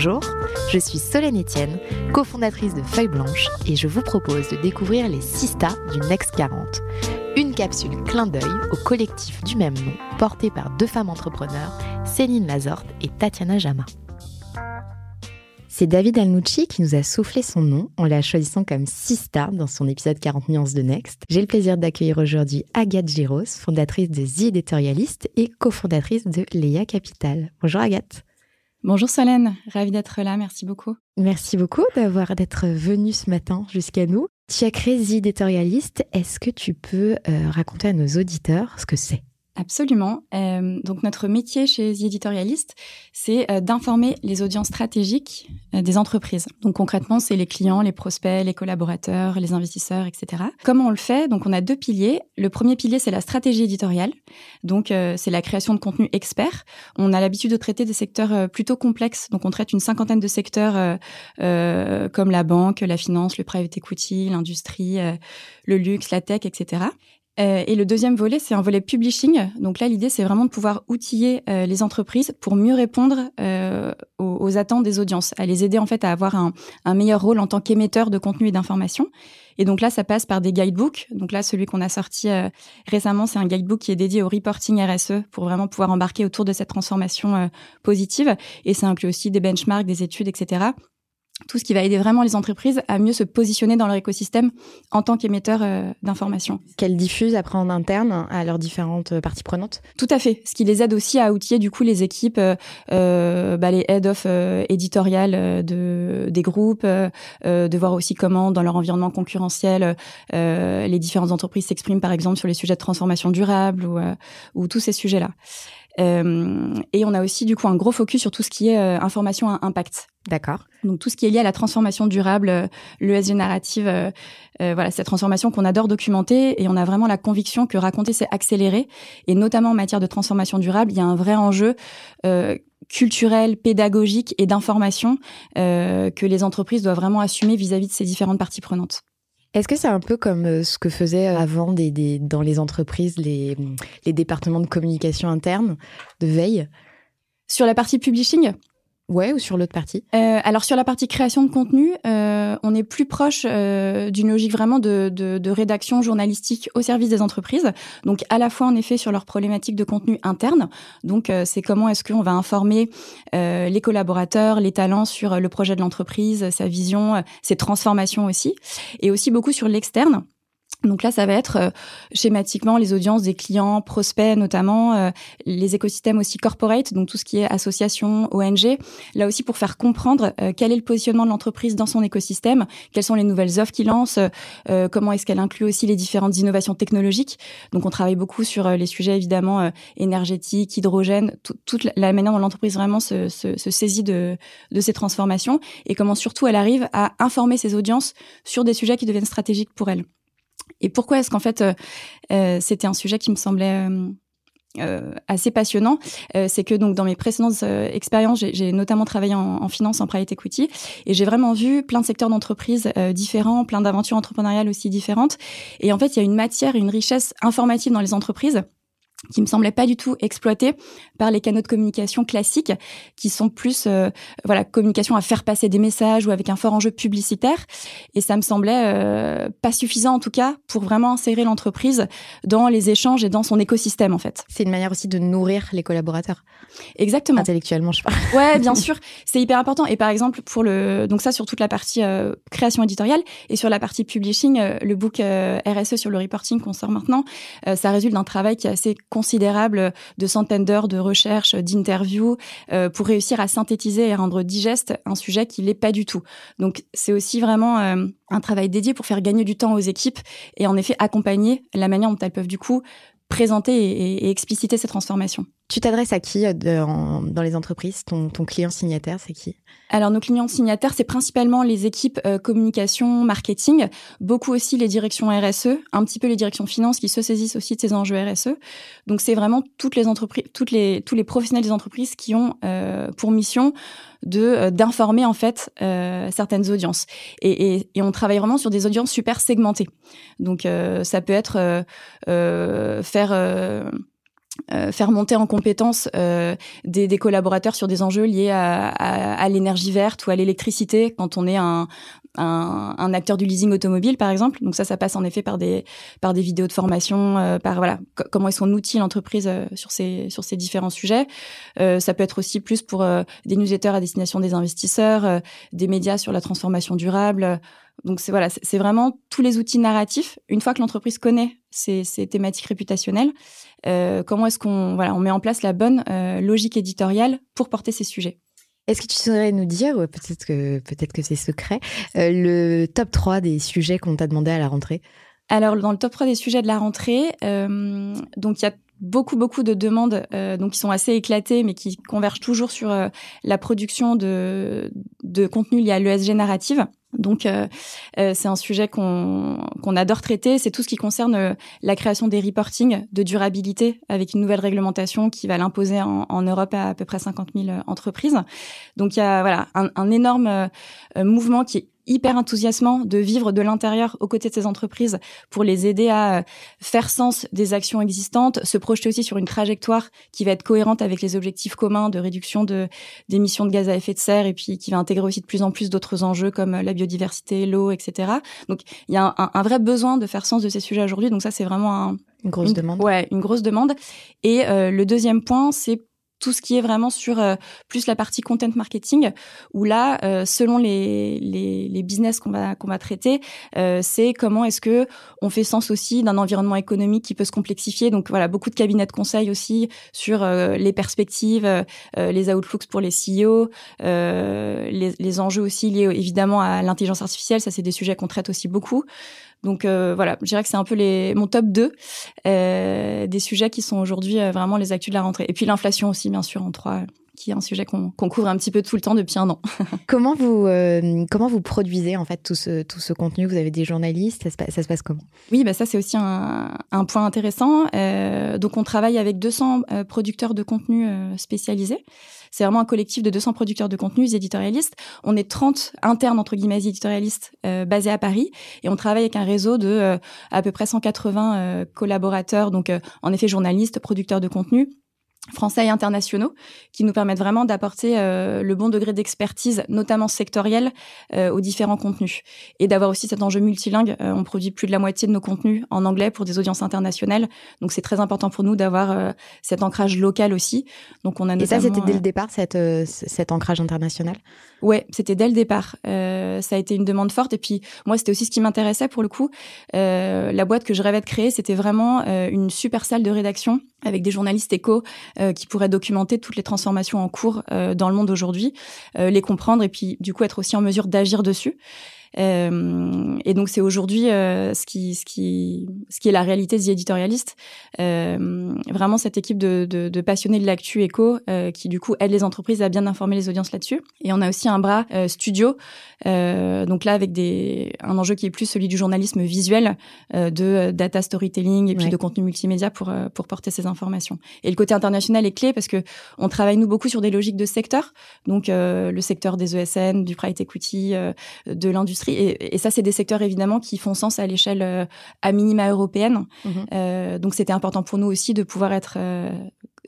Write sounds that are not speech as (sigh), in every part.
Bonjour, je suis Solène Etienne, cofondatrice de Feuille Blanche et je vous propose de découvrir les Sista du Next 40. Une capsule clin d'œil au collectif du même nom, porté par deux femmes entrepreneurs, Céline Lazorte et Tatiana Jama. C'est David Alnucci qui nous a soufflé son nom en la choisissant comme Sista dans son épisode 40 nuances de Next. J'ai le plaisir d'accueillir aujourd'hui Agathe Giros, fondatrice de The Editorialist et cofondatrice de Léa Capital. Bonjour Agathe. Bonjour Solène, ravie d'être là, merci beaucoup. Merci beaucoup d'avoir d'être venue ce matin jusqu'à nous. Tu as est-ce que tu peux euh, raconter à nos auditeurs ce que c'est? Absolument. Euh, donc notre métier chez The Editorialist, c'est euh, d'informer les audiences stratégiques euh, des entreprises. Donc concrètement, c'est les clients, les prospects, les collaborateurs, les investisseurs, etc. Comment on le fait? Donc on a deux piliers. Le premier pilier, c'est la stratégie éditoriale. Donc c'est la création de contenu expert. On a l'habitude de traiter des secteurs plutôt complexes. Donc on traite une cinquantaine de secteurs comme la banque, la finance, le private equity, l'industrie, le luxe, la tech, etc. Euh, et le deuxième volet, c'est un volet publishing. Donc là, l'idée, c'est vraiment de pouvoir outiller euh, les entreprises pour mieux répondre euh, aux, attentes des audiences, à les aider en fait à avoir un, un meilleur rôle en tant qu'émetteur de contenu et d'information. Et donc là, ça passe par des guidebooks. Donc là, celui qu'on a sorti récemment, c'est un guidebook qui est dédié au reporting RSE pour vraiment pouvoir embarquer autour de cette transformation positive. Et ça inclut aussi des benchmarks, des études, etc tout ce qui va aider vraiment les entreprises à mieux se positionner dans leur écosystème en tant qu'émetteur euh, d'informations. Qu'elles diffusent après en interne à leurs différentes euh, parties prenantes Tout à fait. Ce qui les aide aussi à outiller du coup les équipes, euh, bah, les head of éditorial de, des groupes, de voir aussi comment dans leur environnement concurrentiel les différentes entreprises s'expriment par exemple sur les sujets de transformation durable ou, ou tous ces sujets-là. Euh, et on a aussi du coup un gros focus sur tout ce qui est euh, information à impact. D'accord. Donc tout ce qui est lié à la transformation durable, euh, l'ESG narrative, euh, voilà cette transformation qu'on adore documenter et on a vraiment la conviction que raconter c'est accélérer et notamment en matière de transformation durable, il y a un vrai enjeu culturel, pédagogique et d'information que les entreprises doivent vraiment assumer vis à -vis de ces différentes parties prenantes. Est-ce que c'est un peu comme euh, ce que faisaient euh, avant dans les entreprises les départements de communication interne, de veille? Sur la partie publishing Ouais, ou sur l'autre partie? Euh, Alors sur la partie création de contenu, euh, on est plus proche euh, d'une logique vraiment de, de, de, rédaction journalistique au service des entreprises. Donc à la fois en effet sur leurs problématiques de contenu interne. Donc euh, c'est comment est-ce qu'on va informer euh, les collaborateurs, les talents sur le projet de l'entreprise, sa vision, ses transformations aussi, et aussi beaucoup sur l'externe. Donc là, ça va être euh, schématiquement les audiences des clients, prospects notamment, euh, les écosystèmes aussi corporate, donc tout ce qui est association, ONG. Là aussi pour faire comprendre euh, quel est le positionnement de l'entreprise dans son écosystème, quelles sont les nouvelles offres qu'il lance, comment est-ce qu'elle inclut aussi les différentes innovations technologiques. Donc on travaille beaucoup sur les sujets évidemment énergétiques, hydrogène, toute la manière dont l'entreprise vraiment se, se, se, saisit de, de ces transformations et comment surtout elle arrive à informer ses audiences sur des sujets qui deviennent stratégiques pour elle. Et pourquoi est-ce qu'en fait euh, euh, c'était un sujet qui me semblait euh, assez passionnant, c'est que donc dans mes précédentes expériences, j'ai notamment travaillé en, en, finance, en private equity, et j'ai vraiment vu plein de secteurs d'entreprise différents, plein d'aventures entrepreneuriales aussi différentes. Et en fait, il y a une matière, une richesse informative dans les entreprises qui me semblait pas du tout exploité par les canaux de communication classiques qui sont plus euh, voilà communication à faire passer des messages ou avec un fort enjeu publicitaire et ça me semblait euh, pas suffisant en tout cas pour vraiment insérer l'entreprise dans les échanges et dans son écosystème en fait. C'est une manière aussi de nourrir les collaborateurs. Exactement. Intellectuellement, je parle. Ouais, bien (laughs) sûr, c'est hyper important et par exemple pour le donc ça sur toute la partie euh, création éditoriale et sur la partie publishing le book RSE sur le reporting qu'on sort maintenant, ça résulte d'un travail qui est assez considérable de centaines d'heures de recherche, d'interviews, euh, pour réussir à synthétiser et rendre digeste un sujet qui l'est pas du tout. Donc c'est aussi vraiment euh, un travail dédié pour faire gagner du temps aux équipes et en effet accompagner la manière dont elles peuvent du coup présenter et, expliciter ces transformations. Tu t'adresses à qui euh, dans les entreprises? Ton, client signataire, c'est qui? Alors nos clients signataires, c'est principalement les équipes euh, communication, marketing, beaucoup aussi les directions RSE, un petit peu les directions finances qui se saisissent aussi de ces enjeux RSE. Donc c'est vraiment toutes les entreprises, toutes les tous les professionnels des entreprises qui ont euh, pour mission de d'informer en fait certaines audiences. Et, et, et, on travaille vraiment sur des audiences super segmentées. Donc ça peut être faire euh, euh, faire monter en compétence euh, des, des, collaborateurs sur des enjeux liés à, à, à l'énergie verte ou à l'électricité. Quand on est un, un, un, acteur du leasing automobile par exemple donc ça ça passe en effet par des par des vidéos de formation euh, par voilà comment est-ce qu'on outille l'entreprise sur ces sur ces différents sujets. Ça peut être aussi plus pour des newsletters à destination des investisseurs des médias sur la transformation durable donc c'est voilà, c'est vraiment tous les outils narratifs. Une fois que l'entreprise connaît ces, ces thématiques réputationnelles, euh, comment est-ce qu'on voilà, on met en place la bonne euh, logique éditoriale pour porter ces sujets. Est-ce que tu saurais nous dire, peut-être que peut-être que c'est secret, euh, le top 3 des sujets qu'on t'a demandé à la rentrée? Alors dans le top 3 des sujets de la rentrée, euh, donc il y a beaucoup beaucoup de demandes euh, donc qui sont assez éclatées mais qui convergent toujours sur euh, la production de de contenu lié à l'ESG narrative. Donc euh, euh, c'est un sujet qu'on qu'on adore traiter, c'est tout ce qui concerne euh, la création des reporting de durabilité avec une nouvelle réglementation qui va l'imposer en, Europe à à peu près 50 000 entreprises. Donc il y a voilà un, un énorme mouvement qui est hyper enthousiasmant de vivre de l'intérieur aux côtés de ces entreprises pour les aider à euh, faire sens des actions existantes, se projeter aussi sur une trajectoire qui va être cohérente avec les objectifs communs de réduction de d'émissions de gaz à effet de serre et puis qui va intégrer aussi de plus en plus d'autres enjeux comme la biodiversité, l'eau, etc. Donc il y a un, un, vrai besoin de faire sens de ces sujets aujourd'hui. Donc ça c'est vraiment un, une grosse demande. Ouais, une grosse demande. Et euh, le deuxième point, c'est tout ce qui est vraiment sur euh, plus la partie content marketing où là euh, selon les, les, les business qu'on va qu'on va traiter euh, c'est comment est-ce que on fait sens aussi d'un environnement économique qui peut se complexifier. Donc voilà beaucoup de cabinets de conseil aussi sur les perspectives les outlooks pour les CEO les, les enjeux aussi liés évidemment à l'intelligence artificielle. Ça c'est des sujets qu'on traite aussi beaucoup donc euh, voilà, je dirais que c'est un peu les, mon top 2 euh, des sujets qui sont aujourd'hui euh, vraiment les actus de la rentrée. Et puis l'inflation aussi, bien sûr, en trois qui est un sujet qu'on couvre un petit peu tout le temps depuis un an. (laughs) comment vous euh, comment vous produisez en fait tout ce tout ce contenu? Vous avez des journalistes, ça se, ça se passe comment? Oui, bah ça c'est aussi un, un, point intéressant. Euh, donc on travaille avec 200 euh, producteurs de contenu spécialisés. C'est vraiment un collectif de 200 producteurs de contenu éditorialistes. On est 30 internes entre guillemets éditorialistes euh, basés à Paris et on travaille avec un réseau de à peu près 180 collaborateurs. Donc en effet journalistes, producteurs de contenu français et internationaux qui nous permettent vraiment d'apporter euh, le bon degré d'expertise, notamment sectorielle, euh, aux différents contenus. Et d'avoir aussi cet enjeu multilingue. Euh, on produit plus de la moitié de nos contenus en anglais pour des audiences internationales. Donc c'est très important pour nous d'avoir cet ancrage local aussi. Donc on a Et ça, c'était dès le départ, cette, cet ancrage international? Ouais, c'était dès le départ. ça a été une demande forte. Et puis moi, c'était aussi ce qui m'intéressait pour le coup. la boîte que je rêvais de créer, c'était vraiment une super salle de rédaction avec des journalistes éco euh, qui pourraient documenter toutes les transformations en cours euh, dans le monde aujourd'hui, euh, les comprendre et puis du coup être aussi en mesure d'agir dessus. Euh, et donc c'est aujourd'hui euh, ce qui ce qui ce qui est la réalité des éditorialistes. Euh, vraiment cette équipe de, de, de passionnés de l'actu éco qui du coup aide les entreprises à bien informer les audiences là-dessus. Et on a aussi un bras studio. donc là avec des un enjeu qui est plus celui du journalisme visuel, de data storytelling et puis de contenu multimédia pour pour porter ces informations. Et le côté international est clé parce que on travaille nous beaucoup sur des logiques de secteur. Donc le secteur des ESN, du private equity, de l'industrie l'industrie. Et, ça, c'est des secteurs évidemment qui font sens à l'échelle à minima européenne. Mhm. donc c'était important pour nous aussi de pouvoir être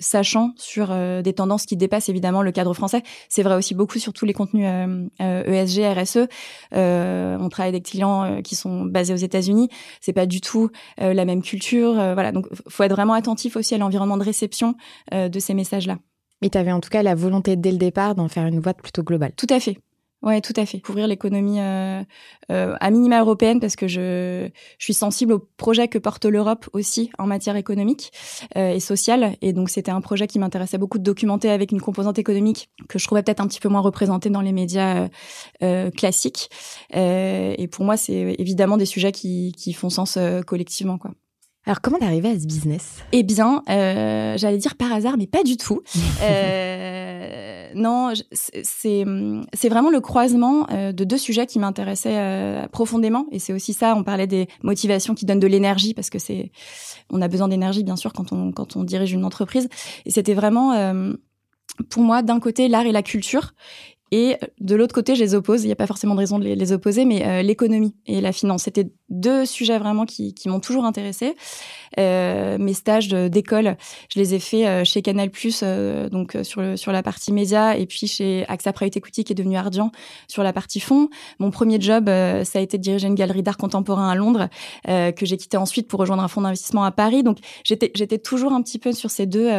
sachant sur euh, des tendances qui dépassent évidemment le cadre français. C'est vrai aussi beaucoup sur tous les contenus ESG, euh, RSE. Euh, on travaille avec des clients qui sont basés aux États-Unis. C'est pas du tout la même culture. voilà, donc faut être vraiment attentif aussi à l'environnement de réception de ces messages-là. Mais tu avais en tout cas la volonté dès le départ d'en faire une boîte plutôt globale. Tout à fait. Ouais, tout à fait. Couvrir l'économie euh, euh, à minima européenne parce que je, je suis sensible au projet que porte l'Europe aussi en matière économique euh, et sociale. Et donc, c'était un projet qui m'intéressait beaucoup de documenter avec une composante économique que je trouvais peut-être un petit peu moins représentée dans les médias classiques. et pour moi, c'est évidemment des sujets qui, qui font sens collectivement, quoi. Alors, comment d'arriver à ce business? Eh bien, euh, j'allais dire par hasard, mais pas du tout. (laughs) euh, non, c'est c'est vraiment le croisement euh, de deux sujets qui m'intéressaient euh, profondément. Et c'est aussi ça. On parlait des motivations qui donnent de l'énergie parce que c'est on a besoin d'énergie bien sûr quand on quand on dirige une entreprise. Et c'était vraiment euh, pour moi, d'un côté, l'art et la culture, et de l'autre côté, je les oppose. Il n'y a pas forcément de raison de les, opposer, mais euh, l'économie et la finance, c'était deux sujets vraiment qui, qui m'ont toujours intéressé. Euh, mes stages d'école, je les ai faits euh, chez Canal+, euh, donc sur le, sur la partie média, et puis chez AXA Private Equity qui est devenu Ardian sur la partie fonds. Mon premier job, ça a été de diriger une galerie d'art contemporain à Londres, que j'ai quitté ensuite pour rejoindre un fonds d'investissement à Paris. Donc j'étais toujours un petit peu sur ces deux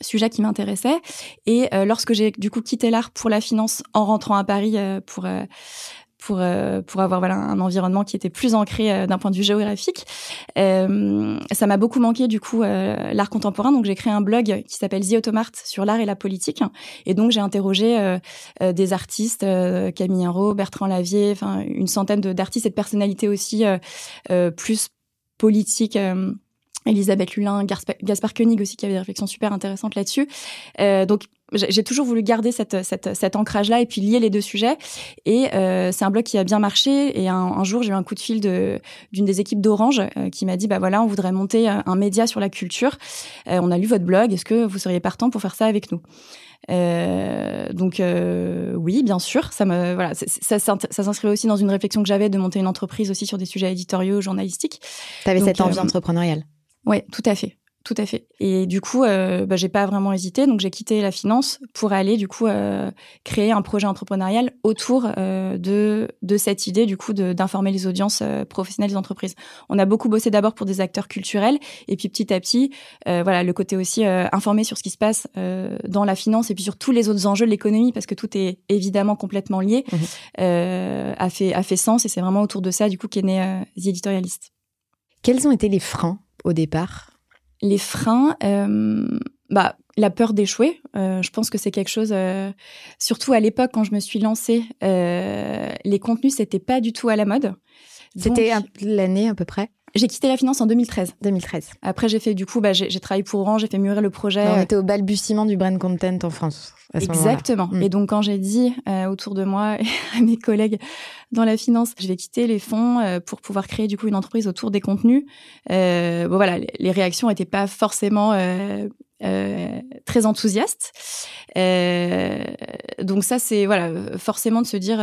sujet qui m'intéressait. Et euh, lorsque j'ai du coup quitté l'art pour la finance en rentrant à Paris euh, pour euh, pour pour avoir voilà un environnement qui était plus ancré d'un point de vue géographique, ça m'a beaucoup manqué du coup l'art contemporain. Donc j'ai créé un blog qui s'appelle The Automart sur l'art et la politique. Et donc j'ai interrogé des artistes, Camille Henro, Bertrand Lavier, enfin une centaine d'artistes et de personnalités aussi plus politiques Elisabeth Lulin, Gaspard Koenig aussi qui avait des réflexions super intéressantes là-dessus. Euh, donc j'ai toujours voulu garder cette, cette, cet ancrage-là et puis lier les deux sujets. Et euh, c'est un blog qui a bien marché. Et un, un jour, j'ai eu un coup de fil de d'une des équipes d'Orange euh, qui m'a dit bah voilà, on voudrait monter un média sur la culture. Euh, on a lu votre blog. Est-ce que vous seriez partant pour faire ça avec nous? Euh, donc euh, oui, bien sûr, ça me voilà, ça, ça, ça s'inscrivait aussi dans une réflexion que j'avais de monter une entreprise aussi sur des sujets éditoriaux, journalistiques. Tu avais cette envie entrepreneuriale. Oui, tout à fait. Tout à fait. Et du coup, euh, bah, j'ai pas vraiment hésité, donc j'ai quitté la finance pour aller du coup euh, créer un projet entrepreneurial autour euh, de de cette idée du coup d'informer les audiences professionnelles des entreprises. On a beaucoup bossé d'abord pour des acteurs culturels et puis petit à petit, voilà, le côté aussi informer sur ce qui se passe dans la finance et puis sur tous les autres enjeux de l'économie parce que tout est évidemment complètement lié, mmh a fait a fait sens et c'est vraiment autour de ça du coup qu'est né The Editorialist. Quels ont été les freins au départ? Les freins, euh, bah, la peur d'échouer. Euh, je pense que c'est quelque chose, euh, surtout à l'époque quand je me suis lancée, les contenus, c'était pas du tout à la mode. C'était l'année à peu près? J'ai quitté la finance en 2013. 2013. Après, j'ai fait du coup, bah, j'ai travaillé pour Orange, j'ai fait mûrir le projet. on était au balbutiement du brand content en France. Exactement. Mm. Et donc, quand j'ai dit euh, autour de moi (laughs) et à mes collègues dans la finance, je vais quitter les fonds euh, pour pouvoir créer du coup une entreprise autour des contenus. Euh, bon voilà, les, réactions n'étaient pas forcément euh, euh, très enthousiastes. donc ça, c'est voilà, forcément de se dire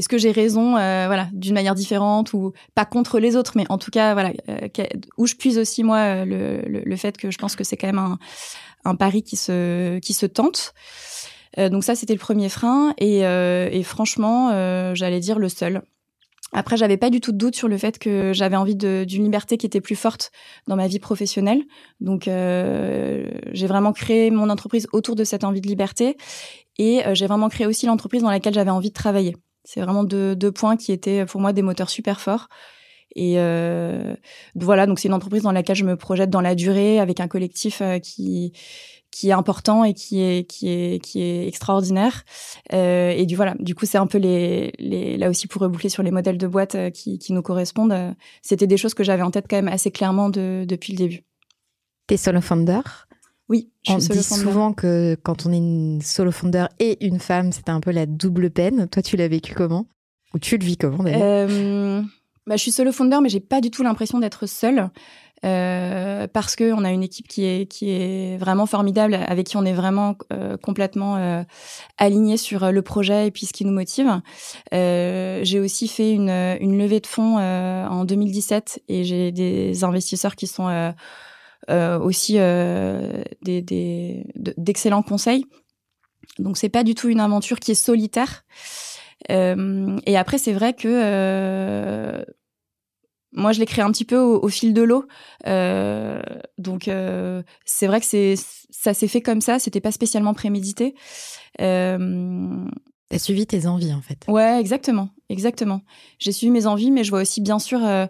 est-ce que j'ai raison, euh, voilà, d'une manière différente ou pas contre les autres, mais en tout cas, voilà, euh, où je puise aussi moi euh, le, fait que je pense que c'est quand même un, pari qui se qui se tente. donc ça, c'était le premier frein et, et franchement, j'allais dire le seul. Après, j'avais pas du tout de doute sur le fait que j'avais envie d'une liberté qui était plus forte dans ma vie professionnelle. Donc, j'ai vraiment créé mon entreprise autour de cette envie de liberté et j'ai vraiment créé aussi l'entreprise dans laquelle j'avais envie de travailler. C'est vraiment deux, points qui étaient pour moi des moteurs super forts. Et euh, voilà, donc c'est une entreprise dans laquelle je me projette dans la durée, avec un collectif euh, qui qui est important et qui est qui est qui est extraordinaire. Euh, et du voilà, du coup c'est un peu les, les là aussi pour reboucler sur les modèles de boîte euh, qui qui nous correspondent. Euh, c'était des choses que j'avais en tête quand même assez clairement de, depuis le début. T'es solo founder? Oui, je On dit souvent que quand on est une solo founder et une femme, c'est un peu la double peine. Toi, tu l'as vécu comment? Ou tu le vis comment d'ailleurs? Euh, bah, Je suis solo founder, mais j'ai pas du tout l'impression d'être seule. euh, parce que on a une équipe qui est qui est vraiment formidable, avec qui on est vraiment euh, complètement euh, aligné sur le projet et puis ce qui nous motive. J'ai aussi fait une, une levée de fonds en 2017 et j'ai des investisseurs qui sont aussi des, des d'excellents conseils. Donc c'est pas du tout une aventure qui est solitaire. et après c'est vrai que moi, je l'ai créé un petit peu au, fil de l'eau. Euh, donc, euh, c'est vrai que c'est ça s'est fait comme ça. C'était pas spécialement prémédité. Euh, T'as suivi tes envies, en fait. Ouais, exactement, exactement. J'ai suivi mes envies, mais je vois aussi, bien sûr, euh,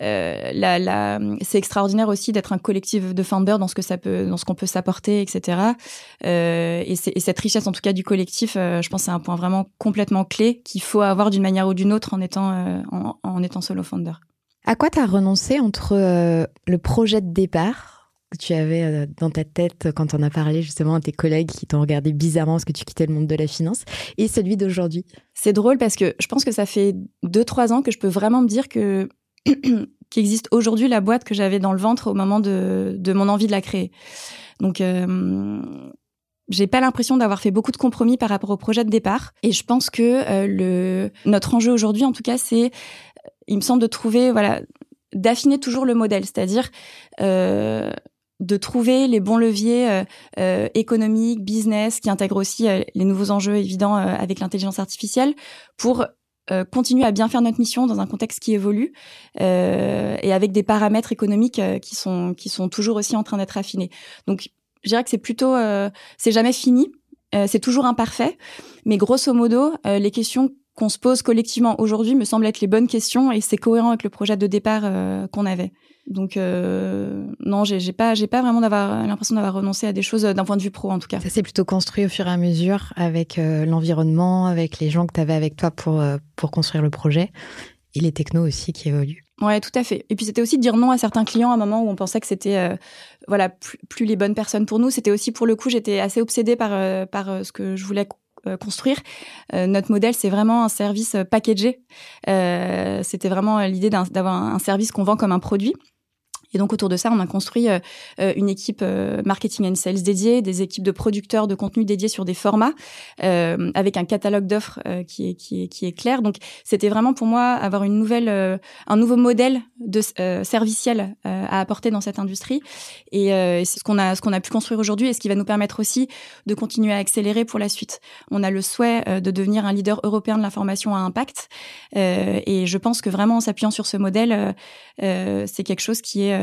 euh la, la... c'est extraordinaire aussi d'être un collectif de founders dans ce que ça peut, dans ce qu'on peut s'apporter, etc. Euh, et, et, cette richesse, en tout cas, du collectif, euh, je pense, c'est un point vraiment complètement clé qu'il faut avoir d'une manière ou d'une autre en étant, euh, en, en étant solo founder. À quoi tu as renoncé entre le projet de départ que tu avais euh, dans ta tête quand on a parlé justement à tes collègues qui t'ont regardé bizarrement parce que tu quittais le monde de la finance et celui d'aujourd'hui? C'est drôle parce que je pense que ça fait 2-3 ans que je peux vraiment me dire que (clears throat) qu'existe aujourd'hui la boîte que j'avais dans le ventre au moment de, de, mon envie de la créer. Donc euh, j'ai pas l'impression d'avoir fait beaucoup de compromis par rapport au projet de départ et je pense que euh, le notre enjeu aujourd'hui en tout cas c'est il me semble de trouver, voilà, d'affiner toujours le modèle, c'est-à-dire euh, de trouver les bons leviers euh, euh économiques, business, qui intègrent aussi euh, les nouveaux enjeux évidents euh, avec l'intelligence artificielle, pour continuer à bien faire notre mission dans un contexte qui évolue et avec des paramètres économiques qui sont qui sont toujours aussi en train d'être affinés. Donc, je dirais que c'est plutôt, c'est jamais fini, c'est toujours imparfait, mais grosso modo, les questions qu'on se pose collectivement aujourd'hui me semble être les bonnes questions et c'est cohérent avec le projet de départ euh, qu'on avait. Donc euh, non, j'ai pas, j'ai pas vraiment d'avoir l'impression d'avoir renoncé à des choses euh, d'un point de vue pro en tout cas. Ça s'est plutôt construit au fur et à mesure avec l'environnement, avec les gens que tu avais avec toi pour pour construire le projet et les technos aussi qui évoluent. Ouais, tout à fait. Et puis c'était aussi de dire non à certains clients à un moment où on pensait que c'était voilà plus, plus, les bonnes personnes pour nous. C'était aussi pour le coup, j'étais assez obsédée par par ce que je voulais euh, construire. Euh, notre modèle, c'est vraiment un service euh, packagé. C'était vraiment l'idée d'avoir un service qu'on vend comme un produit. Et donc autour de ça, on a construit euh, euh, une équipe euh, marketing and sales dédiée, des équipes de producteurs de contenu dédiés sur des formats, avec un catalogue d'offres qui est clair. Donc c'était vraiment pour moi avoir une nouvelle, un nouveau modèle de serviciel à apporter dans cette industrie. Et c'est ce qu'on a ce qu'on a pu construire aujourd'hui et ce qui va nous permettre aussi de continuer à accélérer pour la suite. On a le souhait de devenir un leader européen de l'information à impact. et je pense que vraiment en s'appuyant sur ce modèle, c'est quelque chose qui est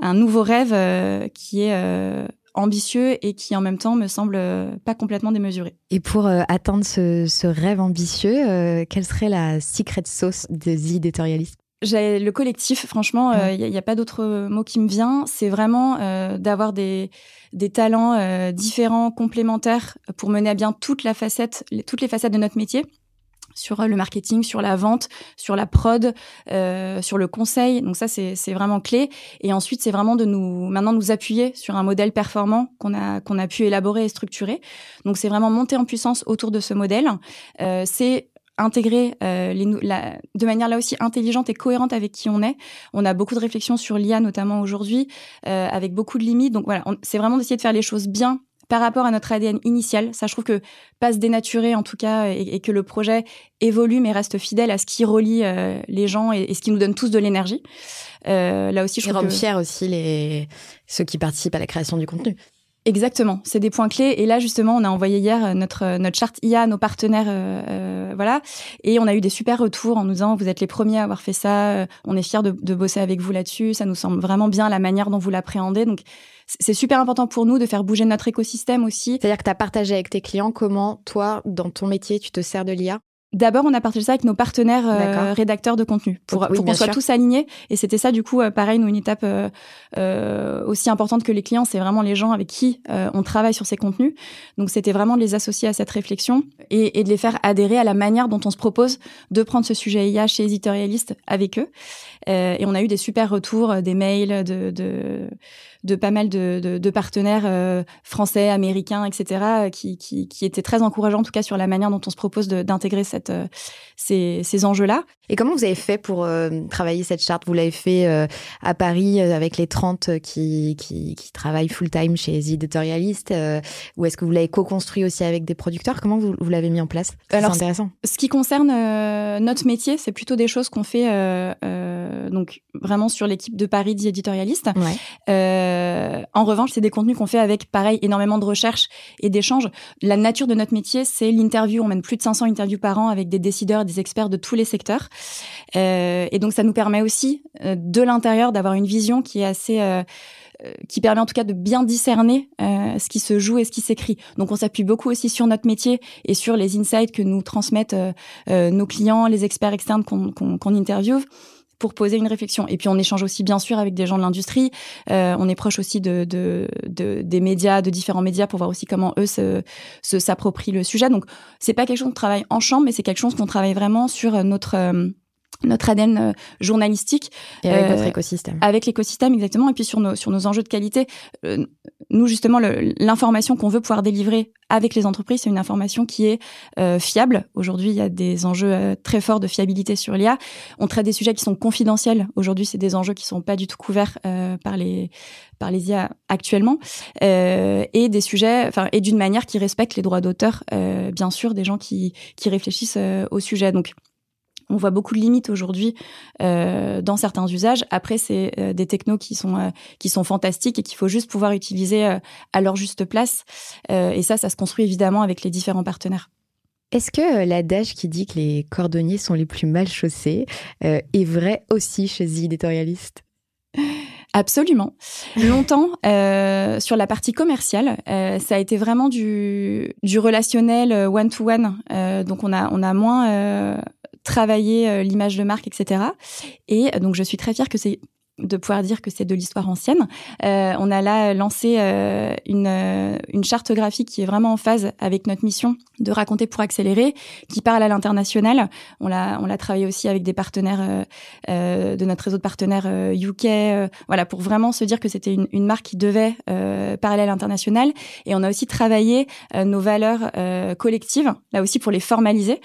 un nouveau rêve euh, qui est euh, ambitieux et qui en même temps me semble pas complètement démesuré. Et pour atteindre ce, rêve ambitieux, quelle serait la secret sauce des éditorialistes? J'ai le collectif, franchement, il n'y a, pas d'autre mot qui me vient. C'est vraiment d'avoir des, des talents différents, complémentaires, pour mener à bien toute la facette, toutes les facettes de notre métier sur le marketing, sur la vente, sur la prod, euh, sur le conseil. Donc ça, c'est vraiment clé. Et ensuite, c'est vraiment de nous maintenant nous appuyer sur un modèle performant qu'on a qu'on a pu élaborer et structurer. Donc c'est vraiment monter en puissance autour de ce modèle. Euh, c'est intégrer euh, les, la, de manière là aussi intelligente et cohérente avec qui on est. On a beaucoup de réflexions sur l'IA notamment aujourd'hui, euh, avec beaucoup de limites. Donc voilà, c'est vraiment d'essayer de faire les choses bien par rapport à notre ADN initial. Ça, je trouve que pas se dénaturer en tout cas et, que le projet évolue mais reste fidèle à ce qui relie euh, les gens et, ce qui nous donne tous de l'énergie. Euh, là aussi, je trouve que... fiers aussi les ceux qui participent à la création du contenu. Exactement, c'est des points clés. Et là, justement, on a envoyé hier euh, notre euh, notre charte IA à nos partenaires, euh, voilà, et on a eu des super retours en nous disant vous êtes les premiers à avoir fait ça. On est fiers de, de bosser avec vous là-dessus. Ça nous semble vraiment bien la manière dont vous l'appréhendez. Donc c'est super important pour nous de faire bouger notre écosystème aussi. C'est-à-dire que tu as partagé avec tes clients comment, toi, dans ton métier, tu te sers de l'IA D'abord, on a partagé ça avec nos partenaires euh, rédacteurs de contenu pour, pour qu'on soit tous alignés. Et c'était ça, du coup, euh, pareil, nous, une étape euh, euh, aussi importante que les clients, c'est vraiment les gens avec qui on travaille sur ces contenus. Donc, c'était vraiment de les associer à cette réflexion et, et, de les faire adhérer à la manière dont on se propose de prendre ce sujet IA chez Éditorialiste avec eux. et on a eu des super retours, des mails de, de, de pas mal de, de, de partenaires français, américains, etc., qui, qui, qui étaient très encourageants, en tout cas, sur la manière dont on se propose d'intégrer cette cette, ces, ces enjeux-là. Et comment vous avez fait pour travailler cette charte? Vous l'avez fait à Paris avec les 30 qui, qui, qui travaillent full-time chez The Editorialist Ou est-ce que vous l'avez co-construit aussi avec des producteurs? Comment vous, vous l'avez mis en place? C'est intéressant. Ce qui concerne notre métier, c'est plutôt des choses qu'on fait donc vraiment sur l'équipe de Paris The Editorialist. en revanche, c'est des contenus qu'on fait avec, pareil, énormément de recherche et d'échanges. La nature de notre métier, c'est l'interview. On mène plus de 500 interviews par an avec des décideurs, des experts de tous les secteurs. Euh, et donc, ça nous permet aussi, euh, de l'intérieur, d'avoir une vision qui est assez... Euh, qui permet en tout cas de bien discerner ce qui se joue et ce qui s'écrit. Donc on s'appuie beaucoup aussi sur notre métier et sur les insights que nous transmettent nos clients, les experts externes qu'on interviewe pour poser une réflexion. Et puis on échange aussi bien sûr avec des gens de l'industrie. Euh, on est proche aussi de, de, de, des médias, de différents médias pour voir aussi comment eux se, se s'approprient le sujet. Donc c'est pas quelque chose qu'on travaille en chambre, mais c'est quelque chose qu'on travaille vraiment sur notre euh, notre ADN euh, journalistique et avec votre écosystème avec l'écosystème exactement et puis sur nos sur nos enjeux de qualité nous justement l'information qu'on veut pouvoir délivrer avec les entreprises, c'est une information qui est euh, fiable. Aujourd'hui, il y a des enjeux euh, très forts de fiabilité sur l'IA. On traite des sujets qui sont confidentiels. Aujourd'hui, c'est des enjeux qui sont pas du tout couverts euh, par les par les IA actuellement, et des sujets, enfin, et d'une manière qui respecte les droits d'auteur, bien sûr, des gens qui qui réfléchissent au sujet. Donc on voit beaucoup de limites aujourd'hui euh, dans certains usages. Après, c'est euh, des technos qui sont euh, qui sont fantastiques et qu'il faut juste pouvoir utiliser à leur juste place. et ça, ça se construit évidemment avec les différents partenaires. Est-ce que l'adage qui dit que les cordonniers sont les plus mal chaussés est vrai aussi chez The Editorialist Absolument. Longtemps, euh, sur la partie commerciale, euh, ça a été vraiment du, du relationnel one-to-one. Euh, donc, on a, on a moins travaillé l'image de marque, etc. Et donc, je suis très fière que c'est de pouvoir dire que c'est de l'histoire ancienne. Euh, on a là lancé euh, une, euh, une charte graphique qui est vraiment en phase avec notre mission de raconter pour accélérer, qui parle à l'international. On l'a on l'a travaillé aussi avec des partenaires euh, de notre réseau de partenaires UK, voilà pour vraiment se dire que c'était une, une marque qui devait parler à l'international. Et on a aussi travaillé nos valeurs collectives, là aussi pour les formaliser,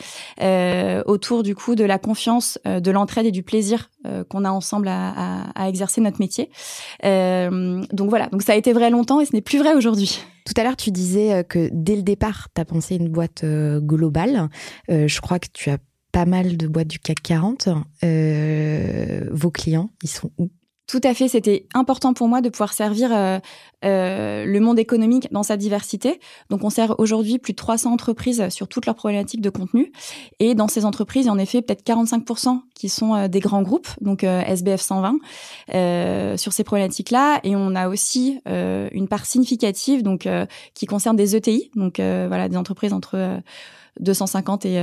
autour du coup de la confiance, de l'entraide et du plaisir qu'on a ensemble à, à à exercer notre métier. Euh, donc voilà, donc ça a été vrai longtemps et ce n'est plus vrai aujourd'hui. Tout à l'heure, tu disais euh, que dès le départ, tu as pensé une boîte euh, globale. je crois que tu as pas mal de boîtes du CAC 40. vos clients, ils sont où? Tout à fait, c'était important pour moi de pouvoir servir euh, euh, le monde économique dans sa diversité. Donc on sert aujourd'hui plus de 300 entreprises sur toutes leurs problématiques de contenu. Et dans ces entreprises, il y en effet peut-être 45% qui sont euh, des grands groupes, donc SBF 120, sur ces problématiques-là. Et on a aussi une part significative donc qui concerne des ETI, donc voilà des entreprises entre 250 et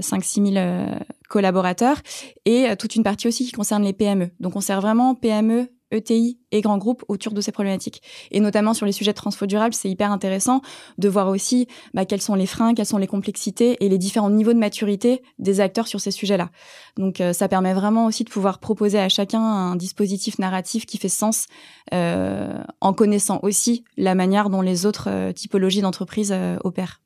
5-6 000 collaborateurs, et euh, toute une partie aussi qui concerne les PME. Donc on sert vraiment PME, ETI et grands groupes autour de ces problématiques. Et notamment sur les sujets de transfo durable, c'est hyper intéressant de voir aussi bah, quels sont les freins, quelles sont les complexités et les différents niveaux de maturité des acteurs sur ces sujets-là. Donc euh, ça permet vraiment aussi de pouvoir proposer à chacun un dispositif narratif qui fait sens euh, en connaissant aussi la manière dont les autres typologies d'entreprises opèrent.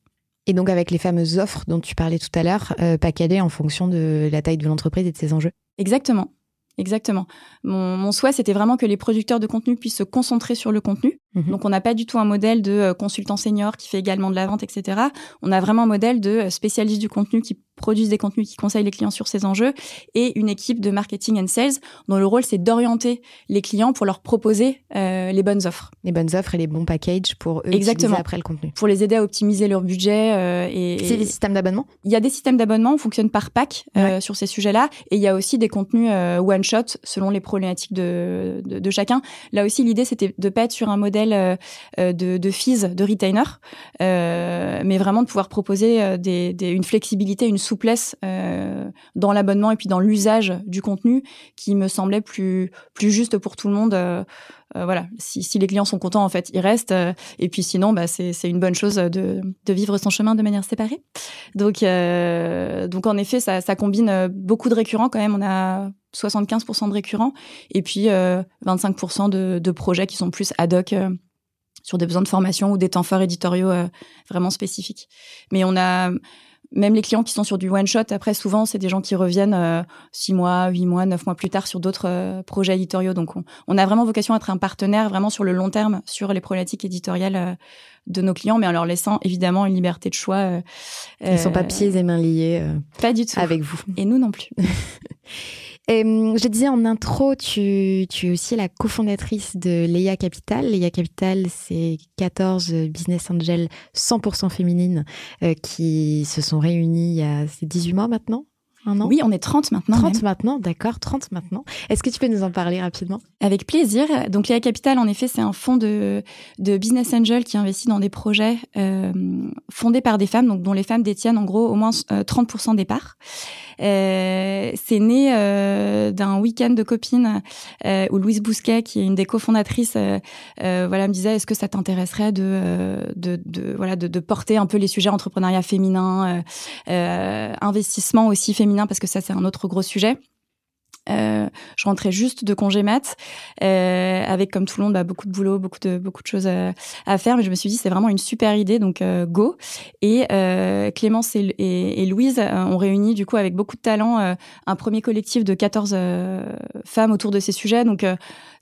Et donc avec les fameuses offres dont tu parlais tout à l'heure, euh, en fonction de la taille de l'entreprise et de ses enjeux. Exactement. Exactement. Mon, mon souhait, c'était vraiment que les producteurs de contenu puissent se concentrer sur le contenu. Mhm. Donc, on n'a pas du tout un modèle de euh, consultant senior qui fait également de la vente, etc. On a vraiment un modèle de euh, spécialiste du contenu qui produisent des contenus, qui conseillent les clients sur ces enjeux, et une équipe de marketing and sales dont le rôle, c'est d'orienter les clients pour leur proposer euh, les bonnes offres. Les bonnes offres et les bons packages pour eux Exactement. après le contenu. Pour les aider à optimiser leur budget. Euh, et, c'est des systèmes d'abonnement? Il y a des systèmes d'abonnement, on fonctionne par pack euh, sur ces sujets-là, et il y a aussi des contenus one-shot selon les problématiques de, de, de chacun. Là aussi, l'idée, c'était de pas être sur un modèle euh, de, de fees de retainer, mais vraiment de pouvoir proposer une flexibilité, une souplesse euh, dans l'abonnement et puis dans l'usage du contenu qui me semblait plus juste pour tout le monde. Euh, euh, voilà, si, si, les clients sont contents, en fait, ils restent. et puis sinon, bah, c'est une bonne chose de, de, vivre son chemin de manière séparée. Donc, donc en effet, ça, ça combine beaucoup de récurrents quand même. On a 75% de récurrents et puis 25% de, de, projets qui sont plus ad hoc sur des besoins de formation ou des temps forts éditoriaux vraiment spécifiques. Mais on a même les clients qui sont sur du one shot, après souvent c'est des gens qui reviennent euh, six mois, huit mois, neuf mois plus tard sur d'autres euh, projets éditoriaux. Donc on, a vraiment vocation à être un partenaire vraiment sur le long terme sur les problématiques éditoriales euh, de nos clients, mais en leur laissant évidemment une liberté de choix. Ils sont pas pieds et mains liés. pas du tout. Avec vous. Et nous non plus. (laughs) Et, hum, je disais en intro, tu, es aussi la cofondatrice de Leia Capital. Leia Capital, c'est 14 business angels 100% féminines euh, qui se sont réunies il y a 18 mois maintenant oui, on est 30 maintenant. 30 maintenant, d'accord, 30 maintenant. Est-ce que tu peux nous en parler rapidement? Avec plaisir. Donc, Léa Capital, en effet, c'est un fonds de, de business angel qui investit dans des projets euh, fondés par des femmes, donc dont les femmes détiennent en gros au moins 30% euh, des parts. Euh, c'est né d'un week-end de copines où Louise Bousquet, qui est une des cofondatrices, voilà, me disait est-ce que ça t'intéresserait de, de, de, voilà de, de, porter un peu les sujets entrepreneuriat féminin, investissement aussi féminin parce que ça c'est un autre gros sujet. Euh, je rentrais juste de congé mat, euh, avec comme tout le monde bah, beaucoup de boulot, beaucoup de beaucoup de choses à, à faire. Mais je me suis dit c'est vraiment une super idée, donc euh, go. Et euh, Clémence et, et, Louise euh, ont réuni du coup avec beaucoup de talent euh, un premier collectif de 14 femmes autour de ces sujets. Donc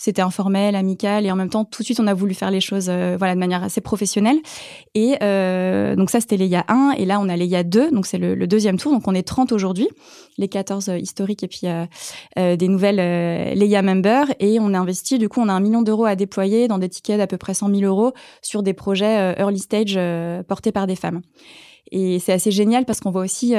c'était informel, amical, et en même temps tout de suite on a voulu faire les choses voilà de manière assez professionnelle. Et donc ça c'était les ya 1 et là on a les ya 2, donc c'est le, deuxième tour. Donc on est 30 aujourd'hui, les 14 historiques et puis euh, des nouvelles euh, Leia members et on a investi, du coup, on a un million d'euros à déployer dans des tickets d'à peu près 100 000 euros sur des projets euh, early stage portés par des femmes. Et c'est assez génial parce qu'on voit aussi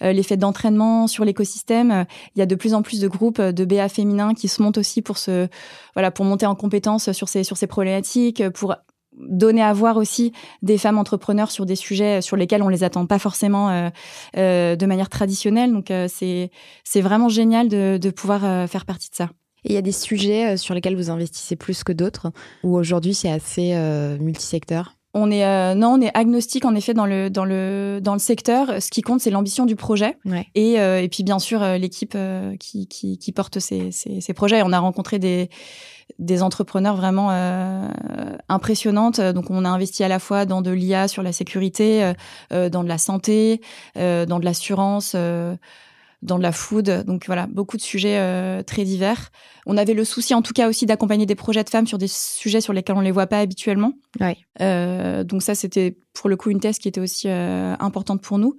l'effet d'entraînement sur l'écosystème. Il y a de plus en plus de groupes de BA féminins qui se montent aussi pour se, voilà, pour monter en compétences sur ces, sur ces problématiques, pour donner à voir aussi des femmes entrepreneurs sur des sujets sur lesquels on les attend pas forcément euh, euh, de manière traditionnelle. Donc euh, c'est c'est vraiment génial de, de pouvoir euh, faire partie de ça. Et il y a des sujets sur lesquels vous investissez plus que d'autres, ou aujourd'hui c'est assez multisecteur? On est non, on est agnostique en effet dans le dans le dans le secteur. Ce qui compte, c'est l'ambition du projet ouais. et et puis bien sûr l'équipe qui, qui, qui porte ces, ces, ces projets. On a rencontré des des entrepreneurs vraiment euh, impressionnantes. Donc, on a investi à la fois dans de l'IA sur la sécurité, euh, euh, dans de la santé, dans de l'assurance dans de la food. Donc voilà, beaucoup de sujets très divers. On avait le souci en tout cas aussi d'accompagner des projets de femmes sur des sujets sur lesquels on les voit pas habituellement. Ouais. Euh, donc ça, c'était pour le coup une thèse qui était aussi euh, importante pour nous.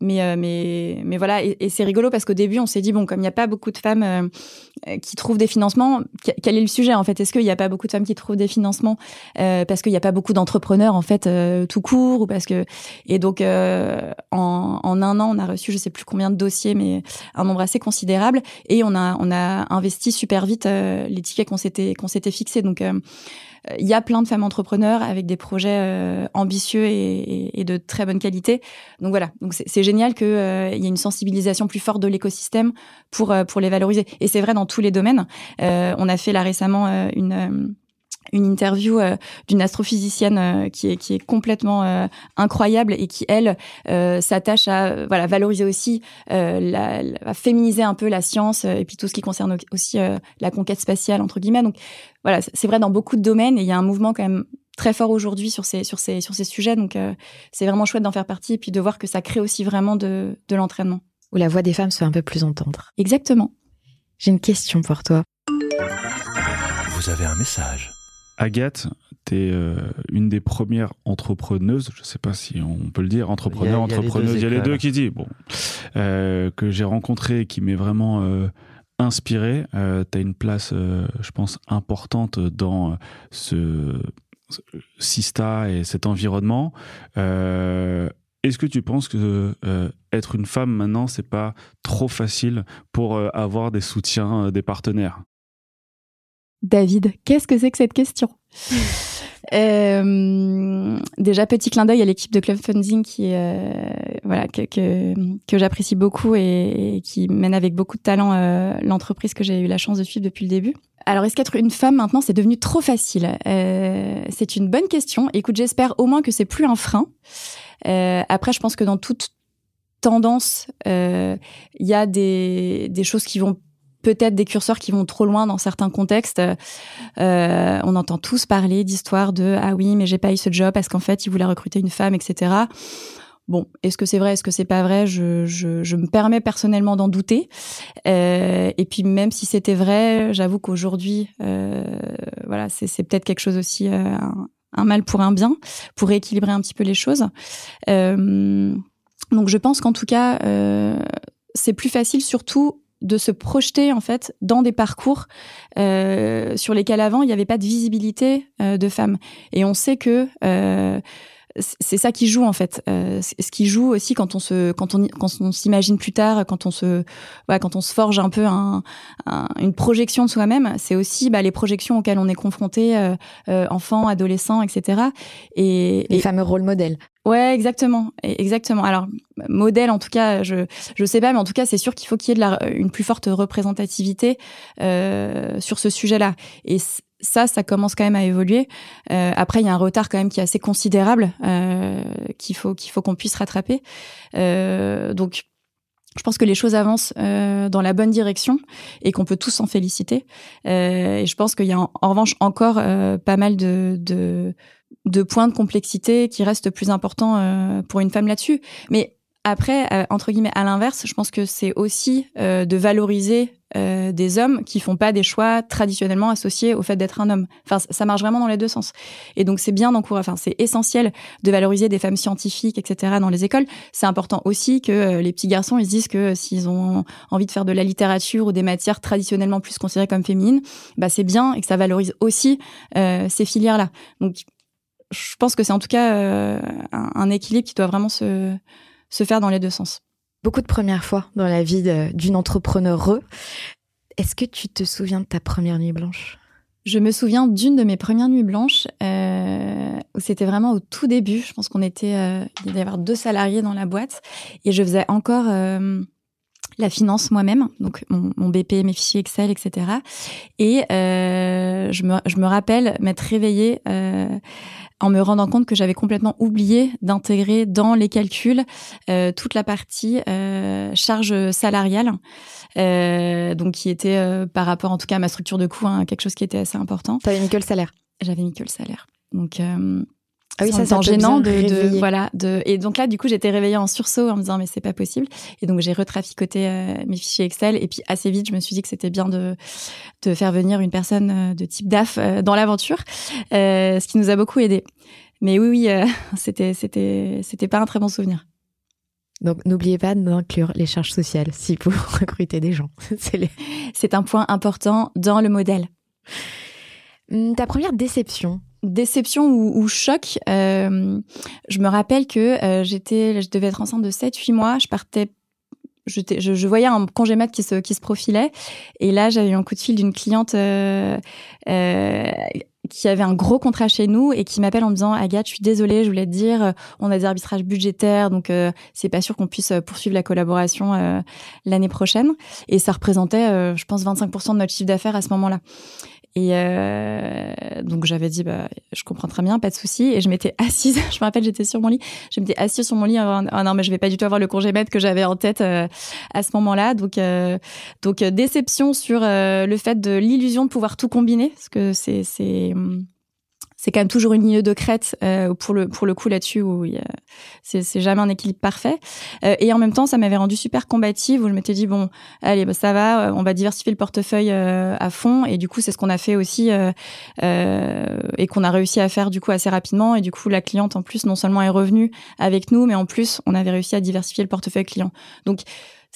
Mais euh, mais mais voilà, et, et c'est rigolo parce qu'au début, on s'est dit bon, comme il n'y a pas beaucoup de femmes qui trouvent des financements, quel est le sujet en fait? Est-ce qu'il n'y a pas beaucoup de femmes qui trouvent des financements parce qu'il n'y a pas beaucoup d'entrepreneurs en fait tout court ou parce que et donc en, en un an, on a reçu je sais plus combien de dossiers, mais un nombre assez considérable et on a on a investi super vite les tickets qu'on s'était qu'on s'était fixés. Donc il y a plein de femmes entrepreneurs avec des projets euh, ambitieux et, de très bonne qualité. Donc voilà, donc c'est génial qu'il euh, y ait une sensibilisation plus forte de l'écosystème pour euh, pour les valoriser. Et c'est vrai dans tous les domaines. on a fait là récemment une une interview d'une astrophysicienne qui est qui est complètement incroyable et qui elle s'attache à voilà valoriser aussi la, à féminiser un peu la science et puis tout ce qui concerne aussi la conquête spatiale entre guillemets donc voilà, c'est vrai dans beaucoup de domaines et il y a un mouvement quand même très fort aujourd'hui sur ces, sur, ces, sur ces sujets. Donc, euh, c'est vraiment chouette d'en faire partie et puis de voir que ça crée aussi vraiment de, de l'entraînement. Où la voix des femmes se fait un peu plus entendre. Exactement. J'ai une question pour toi. Vous avez un message. Agathe, tu es euh, une des premières entrepreneuses, je ne sais pas si on peut le dire, entrepreneur, entrepreneuse, il y a les deux qui disent, bon, euh, que j'ai rencontré et qui m'est vraiment euh, inspiré. Euh, tu as une place, je pense, importante dans ce, Sista et cet environnement. Est-ce que tu penses que euh, être une femme maintenant, c'est pas trop facile pour euh, avoir des soutiens des partenaires? David, qu'est-ce que c'est que cette question? (laughs) Euh, déjà, petit clin d'œil à l'équipe de Club Funding qui, euh, voilà, que, que, j'apprécie beaucoup et, qui mène avec beaucoup de talent euh, l'entreprise que j'ai eu la chance de suivre depuis le début. Alors, est-ce qu'être une femme maintenant, c'est devenu trop facile? C'est une bonne question. Écoute, j'espère au moins que c'est plus un frein. Après, je pense que dans toute tendance, il y a des, des choses qui vont peut-être des curseurs qui vont trop loin dans certains contextes. Euh, on entend tous parler d'histoires de ah oui mais j'ai pas eu ce job parce qu'en fait ils voulaient recruter une femme etc. Bon, est-ce que c'est vrai, est-ce que c'est pas vrai? Je, je, me permets personnellement d'en douter. Euh, et puis même si c'était vrai, j'avoue qu'aujourd'hui, euh, voilà, c'est peut-être quelque chose aussi, un, mal pour un bien, pour rééquilibrer un petit peu les choses. Donc je pense qu'en tout cas, c'est plus facile, surtout de se projeter en fait dans des parcours euh, sur lesquels avant il n'y avait pas de visibilité euh, de femmes. Et on sait que euh, c'est ça qui joue en fait. Euh, ce qui joue aussi quand on se, quand on, quand on s'imagine plus tard, quand on se, voilà, quand on se forge un peu un, une projection de soi-même, c'est aussi bah, les projections auxquelles on est confronté, euh, euh, enfant, adolescent, etc. Et les fameux rôles modèles. Ouais, exactement, exactement. Alors modèle, en tout cas, je je sais pas, mais en tout cas, c'est sûr qu'il faut qu'il y ait de la, une plus forte représentativité euh, sur ce sujet-là. Et ça, ça commence quand même à évoluer. Euh, après, il y a un retard quand même qui est assez considérable euh, qu'il faut qu'il faut qu'on puisse rattraper. Euh, donc, je pense que les choses avancent euh, dans la bonne direction et qu'on peut tous s'en féliciter. Euh, et je pense qu'il y a en, revanche encore euh, pas mal de, de, de points de complexité qui restent plus importants pour une femme là-dessus. Mais après, entre guillemets, à l'inverse, je pense que c'est aussi de valoriser euh, des hommes qui font pas des choix traditionnellement associés au fait d'être un homme. Enfin, ça marche vraiment dans les deux sens. Et donc, c'est bien d'encourager. Enfin, c'est essentiel de valoriser des femmes scientifiques, etc. dans les écoles. C'est important aussi que les petits garçons ils se disent que s'ils ont envie de faire de la littérature ou des matières traditionnellement plus considérées comme féminines, bah c'est bien et que ça valorise aussi ces filières-là. Donc, je pense que c'est en tout cas un, un équilibre qui doit vraiment se se faire dans les deux sens. Beaucoup de premières fois dans la vie d'une entrepreneure. Est-ce que tu te souviens de ta première nuit blanche? Je me souviens d'une de mes premières nuits blanches euh, où c'était vraiment au tout début. Je pense qu'on était, euh, il y avoir deux salariés dans la boîte et je faisais encore euh, la finance moi-même, donc mon, mon, BP, mes fichiers Excel, etc. Et euh, je me, je me rappelle m'être réveillée en me rendant compte que j'avais complètement oublié d'intégrer dans les calculs euh, toute la partie euh, charge salariale, euh, donc qui était euh, par rapport en tout cas à ma structure de coût, hein, quelque chose qui était assez important. T'avais mis que le salaire J'avais mis que le salaire. Donc euh, ah oui, ça, c'est gênant de, de, voilà de et donc là du coup j'étais réveillée en sursaut en me disant mais c'est pas possible. Et donc j'ai retraficoté euh, mes fichiers Excel. Et puis assez vite je me suis dit que c'était bien de de faire venir une personne euh, de type DAF euh, dans l'aventure ce qui nous a beaucoup aidé mais oui oui (laughs) c'était c'était c'était pas un très bon souvenir. Donc n'oubliez pas d'inclure les charges sociales si vous (laughs) recrutez des gens. (laughs) C'est les... c'est un point important dans le modèle. Hum, ta première déception? Déception ou, choc, euh, je me rappelle que euh, j'étais, je devais être enceinte de 7-8 mois. Je partais, je, voyais un congé mat qui se, qui se profilait. Et là, j'avais eu un coup de fil d'une cliente euh, qui avait un gros contrat chez nous et qui m'appelle en me disant Agathe, je suis désolée, je voulais te dire, on a des arbitrages budgétaires, donc c'est pas sûr qu'on puisse poursuivre la collaboration l'année prochaine. Et ça représentait, je pense, 25% de notre chiffre d'affaires à ce moment-là. Et euh, donc j'avais dit bah je comprends très bien, pas de souci. Et je m'étais (laughs) assise, je me rappelle j'étais sur mon lit, je m'étais assise sur mon lit. Ah non mais je vais pas du tout avoir le congé maître que j'avais en tête euh, à ce moment-là. Donc euh, donc déception sur le fait de l'illusion de pouvoir tout combiner, parce que c'est c'est hum, c'est quand même toujours une ligne de crête euh, pour le pour le coup là-dessus où c'est c'est jamais un équilibre parfait. Euh, et en même temps ça m'avait rendu super combative où je m'étais dit bon allez bah, ça va on va diversifier le portefeuille euh, à fond. Et du coup c'est ce qu'on a fait aussi euh, euh, et qu'on a réussi à faire du coup assez rapidement. Et du coup la cliente en plus non seulement est revenue avec nous mais en plus on avait réussi à diversifier le portefeuille client. Donc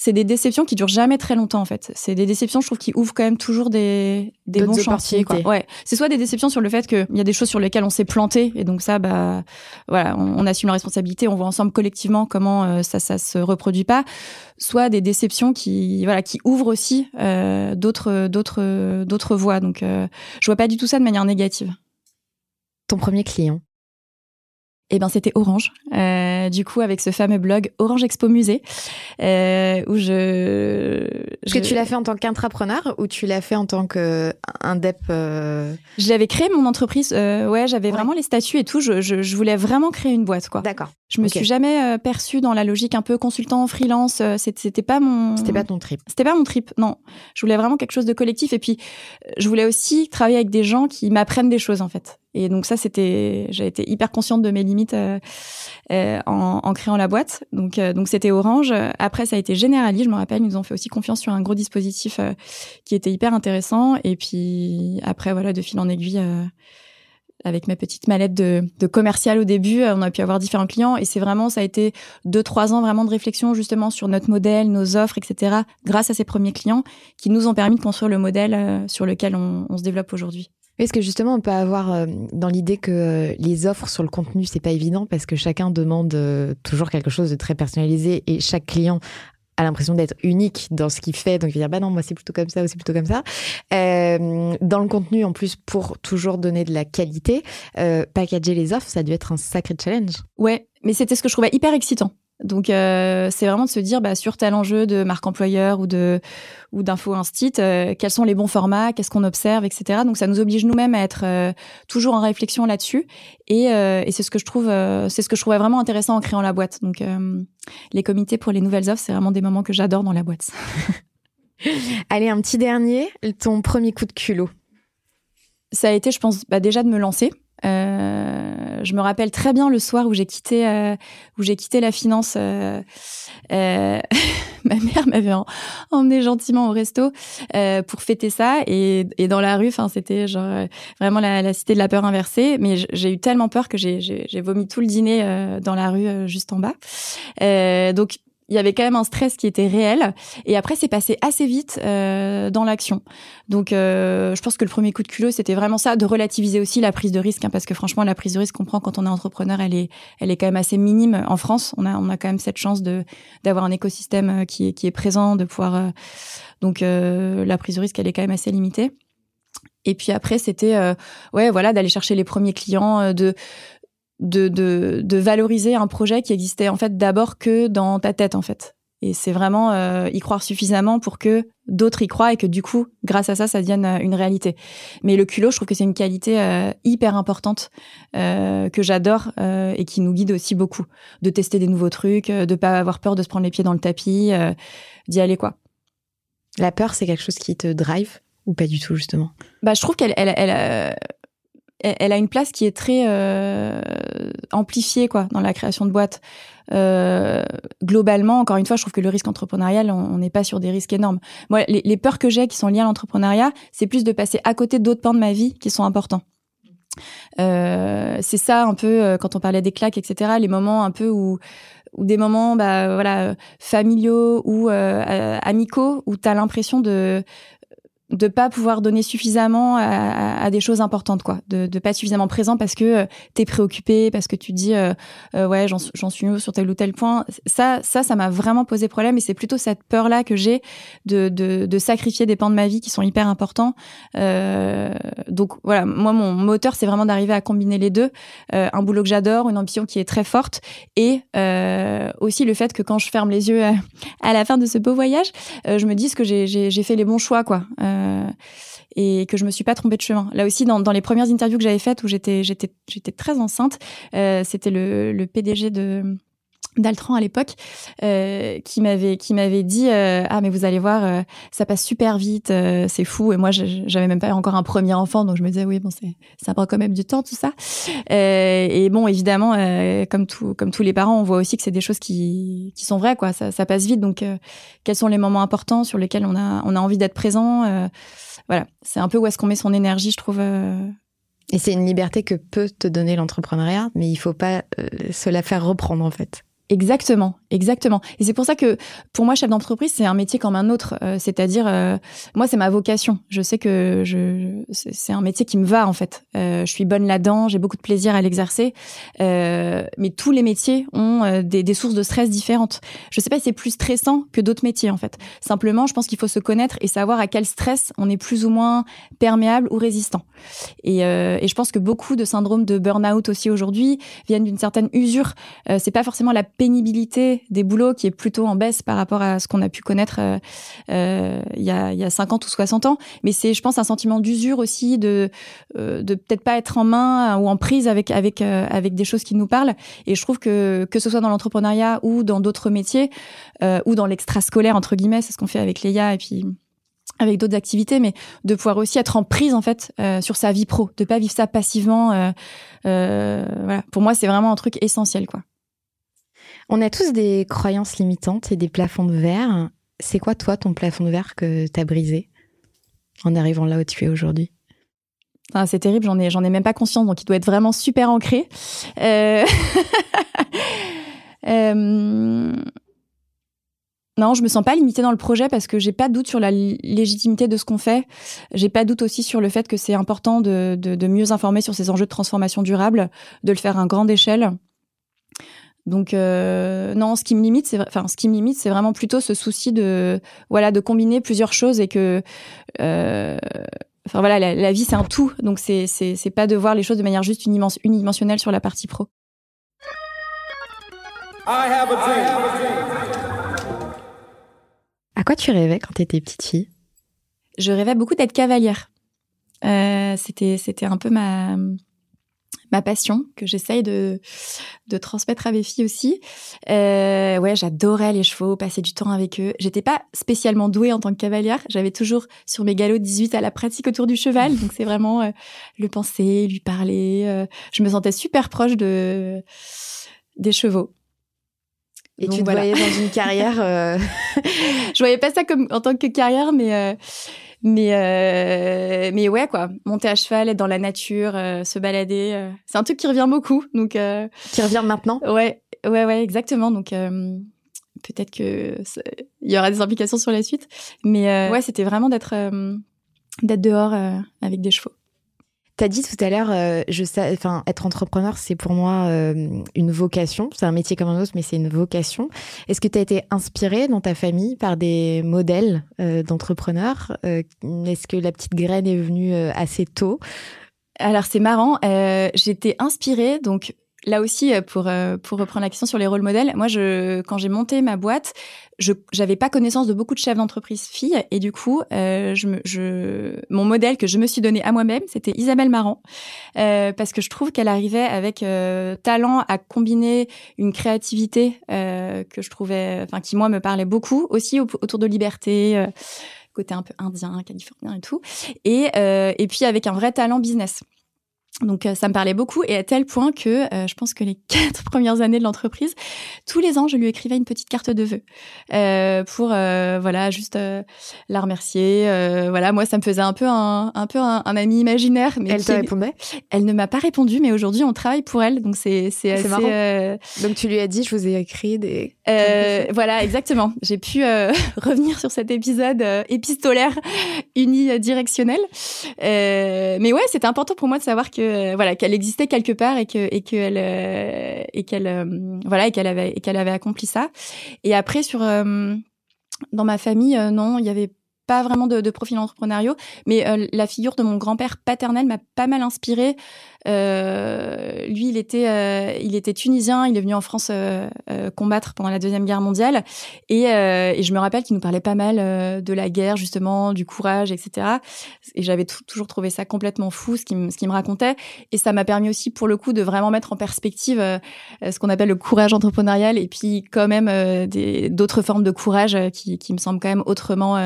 c'est des déceptions qui durent jamais très longtemps en fait. C'est des déceptions, je trouve, qui ouvrent quand même toujours des, des bons chantiers. Quoi. Ouais, c'est soit des déceptions sur le fait qu'il y a des choses sur lesquelles on s'est planté et donc ça, bah voilà, on, assume la responsabilité, on voit ensemble collectivement comment euh, ça ça se reproduit pas. Soit des déceptions qui voilà qui ouvrent aussi euh, d'autres d'autres d'autres voies. Donc euh, je vois pas du tout ça de manière négative. Ton premier client eh ben c'était Orange. Euh, du coup, avec ce fameux blog Orange Expo Musée, euh, où je, je... que tu l'as fait en tant qu'intrapreneur ou tu l'as fait en tant que indep euh... J'avais créé mon entreprise. Euh, ouais, j'avais ouais. vraiment les statuts et tout. Je, je, je, voulais vraiment créer une boîte, quoi. D'accord. Je me suis jamais euh, perçue dans la logique un peu consultant, freelance. Euh, c'était pas mon. C'était pas ton trip. C'était pas mon trip. Non, je voulais vraiment quelque chose de collectif. Et puis, je voulais aussi travailler avec des gens qui m'apprennent des choses en fait. Et donc ça, c'était. J'ai été hyper consciente de mes limites euh, en, en, créant la boîte. Donc, donc c'était Orange. Après, ça a été Generali. Je me rappelle, ils nous ont fait aussi confiance sur un gros dispositif qui était hyper intéressant. Et puis après, voilà, de fil en aiguille avec ma petite mallette de, de, commercial au début, on a pu avoir différents clients et c'est vraiment, ça a été deux, trois ans vraiment de réflexion justement sur notre modèle, nos offres, etc. grâce à ces premiers clients qui nous ont permis de construire le modèle euh, sur lequel on, on se développe aujourd'hui. Est-ce que justement on peut avoir euh, dans l'idée que euh, les offres sur le contenu c'est pas évident parce que chacun demande toujours quelque chose de très personnalisé et chaque client a l'impression d'être unique dans ce qu'il fait. Donc, il va dire, bah non, moi, c'est plutôt comme ça ou c'est plutôt comme ça. Euh, dans le contenu, en plus, pour toujours donner de la qualité, euh, packager les offres, ça a dû être un sacré challenge. Ouais, mais c'était ce que je trouvais hyper excitant. Donc euh, c'est vraiment de se dire bah, sur tel enjeu de marque employeur ou de ou d'info instit, euh, quels sont les bons formats, qu'est-ce qu'on observe, etc. Donc ça nous oblige nous-mêmes à être euh, toujours en réflexion là-dessus. Et, et c'est ce que je trouve c'est ce que je trouvais vraiment intéressant en créant la boîte. Donc les comités pour les nouvelles offres, c'est vraiment des moments que j'adore dans la boîte. (laughs) Allez un petit dernier, ton premier coup de culot. Ça a été, je pense, bah, déjà de me lancer. Euh, je me rappelle très bien le soir où j'ai quitté euh, où j'ai quitté la finance. Euh, euh (laughs) ma mère m'avait emmené gentiment au resto euh, pour fêter ça et, et dans la rue, enfin c'était genre vraiment la, la, cité de la peur inversée. Mais j'ai eu tellement peur que j'ai vomi tout le dîner dans la rue juste en bas. donc il y avait quand même un stress qui était réel. Et après, c'est passé assez vite euh, dans l'action. Donc, euh, je pense que le premier coup de culot, c'était vraiment ça, de relativiser aussi la prise de risque, hein, parce que franchement, la prise de risque qu'on prend quand on est entrepreneur, elle est, elle est quand même assez minime en France. On a, on a quand même cette chance de d'avoir un écosystème euh, qui est, qui est présent, de pouvoir. Euh, donc, euh, la prise de risque, elle est quand même assez limitée. Et puis après, c'était ouais, voilà, d'aller chercher les premiers clients, de de, de, de, valoriser un projet qui existait en fait d'abord que dans ta tête en fait. Et c'est vraiment euh, y croire suffisamment pour que d'autres y croient et que du coup, grâce à ça, ça devienne euh, une réalité. Mais le culot, je trouve que c'est une qualité euh, hyper importante que j'adore et qui nous guide aussi beaucoup. De tester des nouveaux trucs, de pas avoir peur de se prendre les pieds dans le tapis, d'y aller quoi. La peur, c'est quelque chose qui te drive ou pas du tout justement? Bah, je trouve qu'elle, elle, elle, elle a une place qui est très euh, amplifiée quoi dans la création de boîtes. Euh, globalement, encore une fois, je trouve que le risque entrepreneurial, on n'est pas sur des risques énormes. Moi, les, peurs que j'ai qui sont liées à l'entrepreneuriat, c'est plus de passer à côté d'autres pans de ma vie qui sont importants. Euh, c'est ça un peu euh, quand on parlait des claques, etc. Les moments un peu où ou des moments bah voilà familiaux ou euh, amicaux où tu as l'impression de de pas pouvoir donner suffisamment à, à, des choses importantes quoi. De, de pas être suffisamment présent parce que euh, tu es préoccupé parce que tu dis euh, euh, ouais j'en suis mieux sur tel ou tel point. Ça ça ça m'a vraiment posé problème et c'est plutôt cette peur là que j'ai de, de, de sacrifier des pans de ma vie qui sont hyper importants. Donc voilà moi mon moteur c'est vraiment d'arriver à combiner les deux. Un boulot que j'adore une ambition qui est très forte et aussi le fait que quand je ferme les yeux à, la fin de ce beau voyage je me dise que j'ai fait les bons choix quoi. Euh, et que je me suis pas trompée de chemin. Là aussi, dans, les premières interviews que j'avais faites où j'étais très enceinte, euh, c'était le PDG de d'Altran à l'époque euh, qui m'avait qui m'avait dit euh, ah mais vous allez voir euh, ça passe super vite euh, c'est fou et moi j'avais même pas encore un premier enfant donc je me disais oui bon c'est ça prend quand même du temps tout ça. Et bon évidemment comme tout comme tous les parents on voit aussi que c'est des choses qui qui sont vraies quoi. Ça, ça passe vite. Donc quels sont les moments importants sur lesquels on a on a envie d'être présent voilà. C'est un peu où est-ce qu'on met son énergie je trouve et c'est une liberté que peut te donner l'entrepreneuriat mais il faut pas se la faire reprendre en fait Exactement, exactement. Et c'est pour ça que pour moi, chef d'entreprise, c'est un métier comme un autre. Euh, c'est-à-dire, euh, moi, c'est ma vocation. Je sais que je, c'est un métier qui me va en fait. Euh, je suis bonne là-dedans, j'ai beaucoup de plaisir à l'exercer. mais tous les métiers ont des, des, sources de stress différentes. Je sais pas si c'est plus stressant que d'autres métiers en fait. Simplement, je pense qu'il faut se connaître et savoir à quel stress on est plus ou moins perméable ou résistant. Et, et je pense que beaucoup de syndromes de burn-out aussi aujourd'hui viennent d'une certaine usure. c'est pas forcément la pénibilité des boulots qui est plutôt en baisse par rapport à ce qu'on a pu connaître il y, a, y a 50 ou 60 ans. Mais c'est, je pense, un sentiment d'usure aussi, de, de peut-être pas être en main ou en prise avec, avec, avec des choses qui nous parlent. Et je trouve que, que ce soit dans l'entrepreneuriat ou dans d'autres métiers, ou dans l'extrascolaire, entre guillemets, c'est ce qu'on fait avec Léa et puis avec d'autres activités, mais de pouvoir aussi être en prise en fait euh, sur sa vie pro, de pas vivre ça passivement. Euh, euh, voilà, pour moi c'est vraiment un truc essentiel quoi. On a tous des croyances limitantes et des plafonds de verre. C'est quoi toi ton plafond de verre que tu as brisé en arrivant là où tu es aujourd'hui? C'est terrible, j'en ai, j'en ai même pas conscience, donc il doit être vraiment super ancré. (laughs) Euh... Non, je me sens pas limitée dans le projet parce que j'ai pas de doute sur la légitimité de ce qu'on fait. J'ai pas de doute aussi sur le fait que c'est important de, de, mieux informer sur ces enjeux de transformation durable, de le faire à grande échelle. Donc euh, non, ce qui me limite, c'est enfin ce qui me limite, c'est vraiment plutôt ce souci de voilà de combiner plusieurs choses et que euh, enfin voilà la, vie c'est un tout, donc c'est c'est c'est pas de voir les choses de manière juste unidimensionnelle sur la partie pro. I have a dream. À quoi tu rêvais quand tu étais petite fille? Je rêvais beaucoup d'être cavalière. Euh, c'était c'était un peu ma ma passion que j'essaye de de transmettre à mes filles aussi. Euh, ouais, j'adorais les chevaux, passer du temps avec eux. J'étais pas spécialement douée en tant que cavalière. J'avais toujours sur mes galops 18 à la pratique autour du cheval. Donc c'est vraiment euh, le penser, lui parler. je me sentais super proche de des chevaux. Et tu te voyais dans une carrière euh... (laughs) (laughs) Je voyais pas ça comme en tant que carrière, mais euh, mais euh, mais ouais quoi, monter à cheval, être dans la nature, euh, se balader, c'est un truc qui revient beaucoup. Donc qui revient maintenant. Ouais, ouais, ouais, exactement. Donc peut-être que il y aura des implications sur la suite, mais ouais, c'était vraiment d'être d'être dehors avec des chevaux. Tu as dit tout à l'heure, euh, être entrepreneur, c'est pour moi euh, une vocation. C'est un métier comme un autre, mais c'est une vocation. Est-ce que tu as été inspirée dans ta famille par des modèles euh, d'entrepreneurs Est-ce que la petite graine est venue assez tôt? Alors c'est marrant, j'étais inspirée donc là aussi, euh, pour, euh, pour reprendre la question sur les rôles modèles, moi, je, quand j'ai monté ma boîte, je n'avais pas connaissance de beaucoup de chefs d'entreprise filles. Et du coup, euh, je, je, mon modèle que je me suis donné à moi-même, c'était Isabelle Marant. Euh, parce que je trouve qu'elle arrivait avec euh, talent à combiner une créativité euh, que je trouvais, enfin, qui moi me parlait beaucoup, aussi autour de liberté côté un peu indien, californien et tout, et, et puis avec un vrai talent business. Donc euh, ça me parlait beaucoup et à tel point que euh, je pense que les (laughs) quatre premières années de l'entreprise, tous les ans, je lui écrivais une petite carte de vœux euh, pour voilà juste la remercier. voilà, moi ça me faisait un peu un, un peu un, ami imaginaire. Mais elle te répondait? Elle ne m'a pas répondu, mais aujourd'hui on travaille pour elle, donc c'est c'est assez. Marrant. Donc tu lui as dit, je vous ai écrit des. voilà, exactement. J'ai pu (laughs) revenir sur cet épisode épistolaire (laughs) unidirectionnel. mais ouais, c'était important pour moi de savoir que euh, voilà qu'elle existait quelque part et que et qu'elle euh, et qu'elle euh, voilà et qu'elle avait qu'elle avait accompli ça. Et après sur dans ma famille, non, il y avait pas vraiment de, de profil entrepreneuriaux, mais la figure de mon grand-père paternel m'a pas mal inspirée euh, lui, il était, euh, il était tunisien. Il est venu en France euh, euh combattre pendant la deuxième guerre mondiale, et, euh, et je me rappelle qu'il nous parlait pas mal de la guerre, justement, du courage, etc. Et j'avais toujours trouvé ça complètement fou, ce qu'il me racontait, et ça m'a permis aussi, pour le coup, de vraiment mettre en perspective ce qu'on appelle le courage entrepreneurial, et puis quand même d'autres formes de courage qui, qui me semblent quand même autrement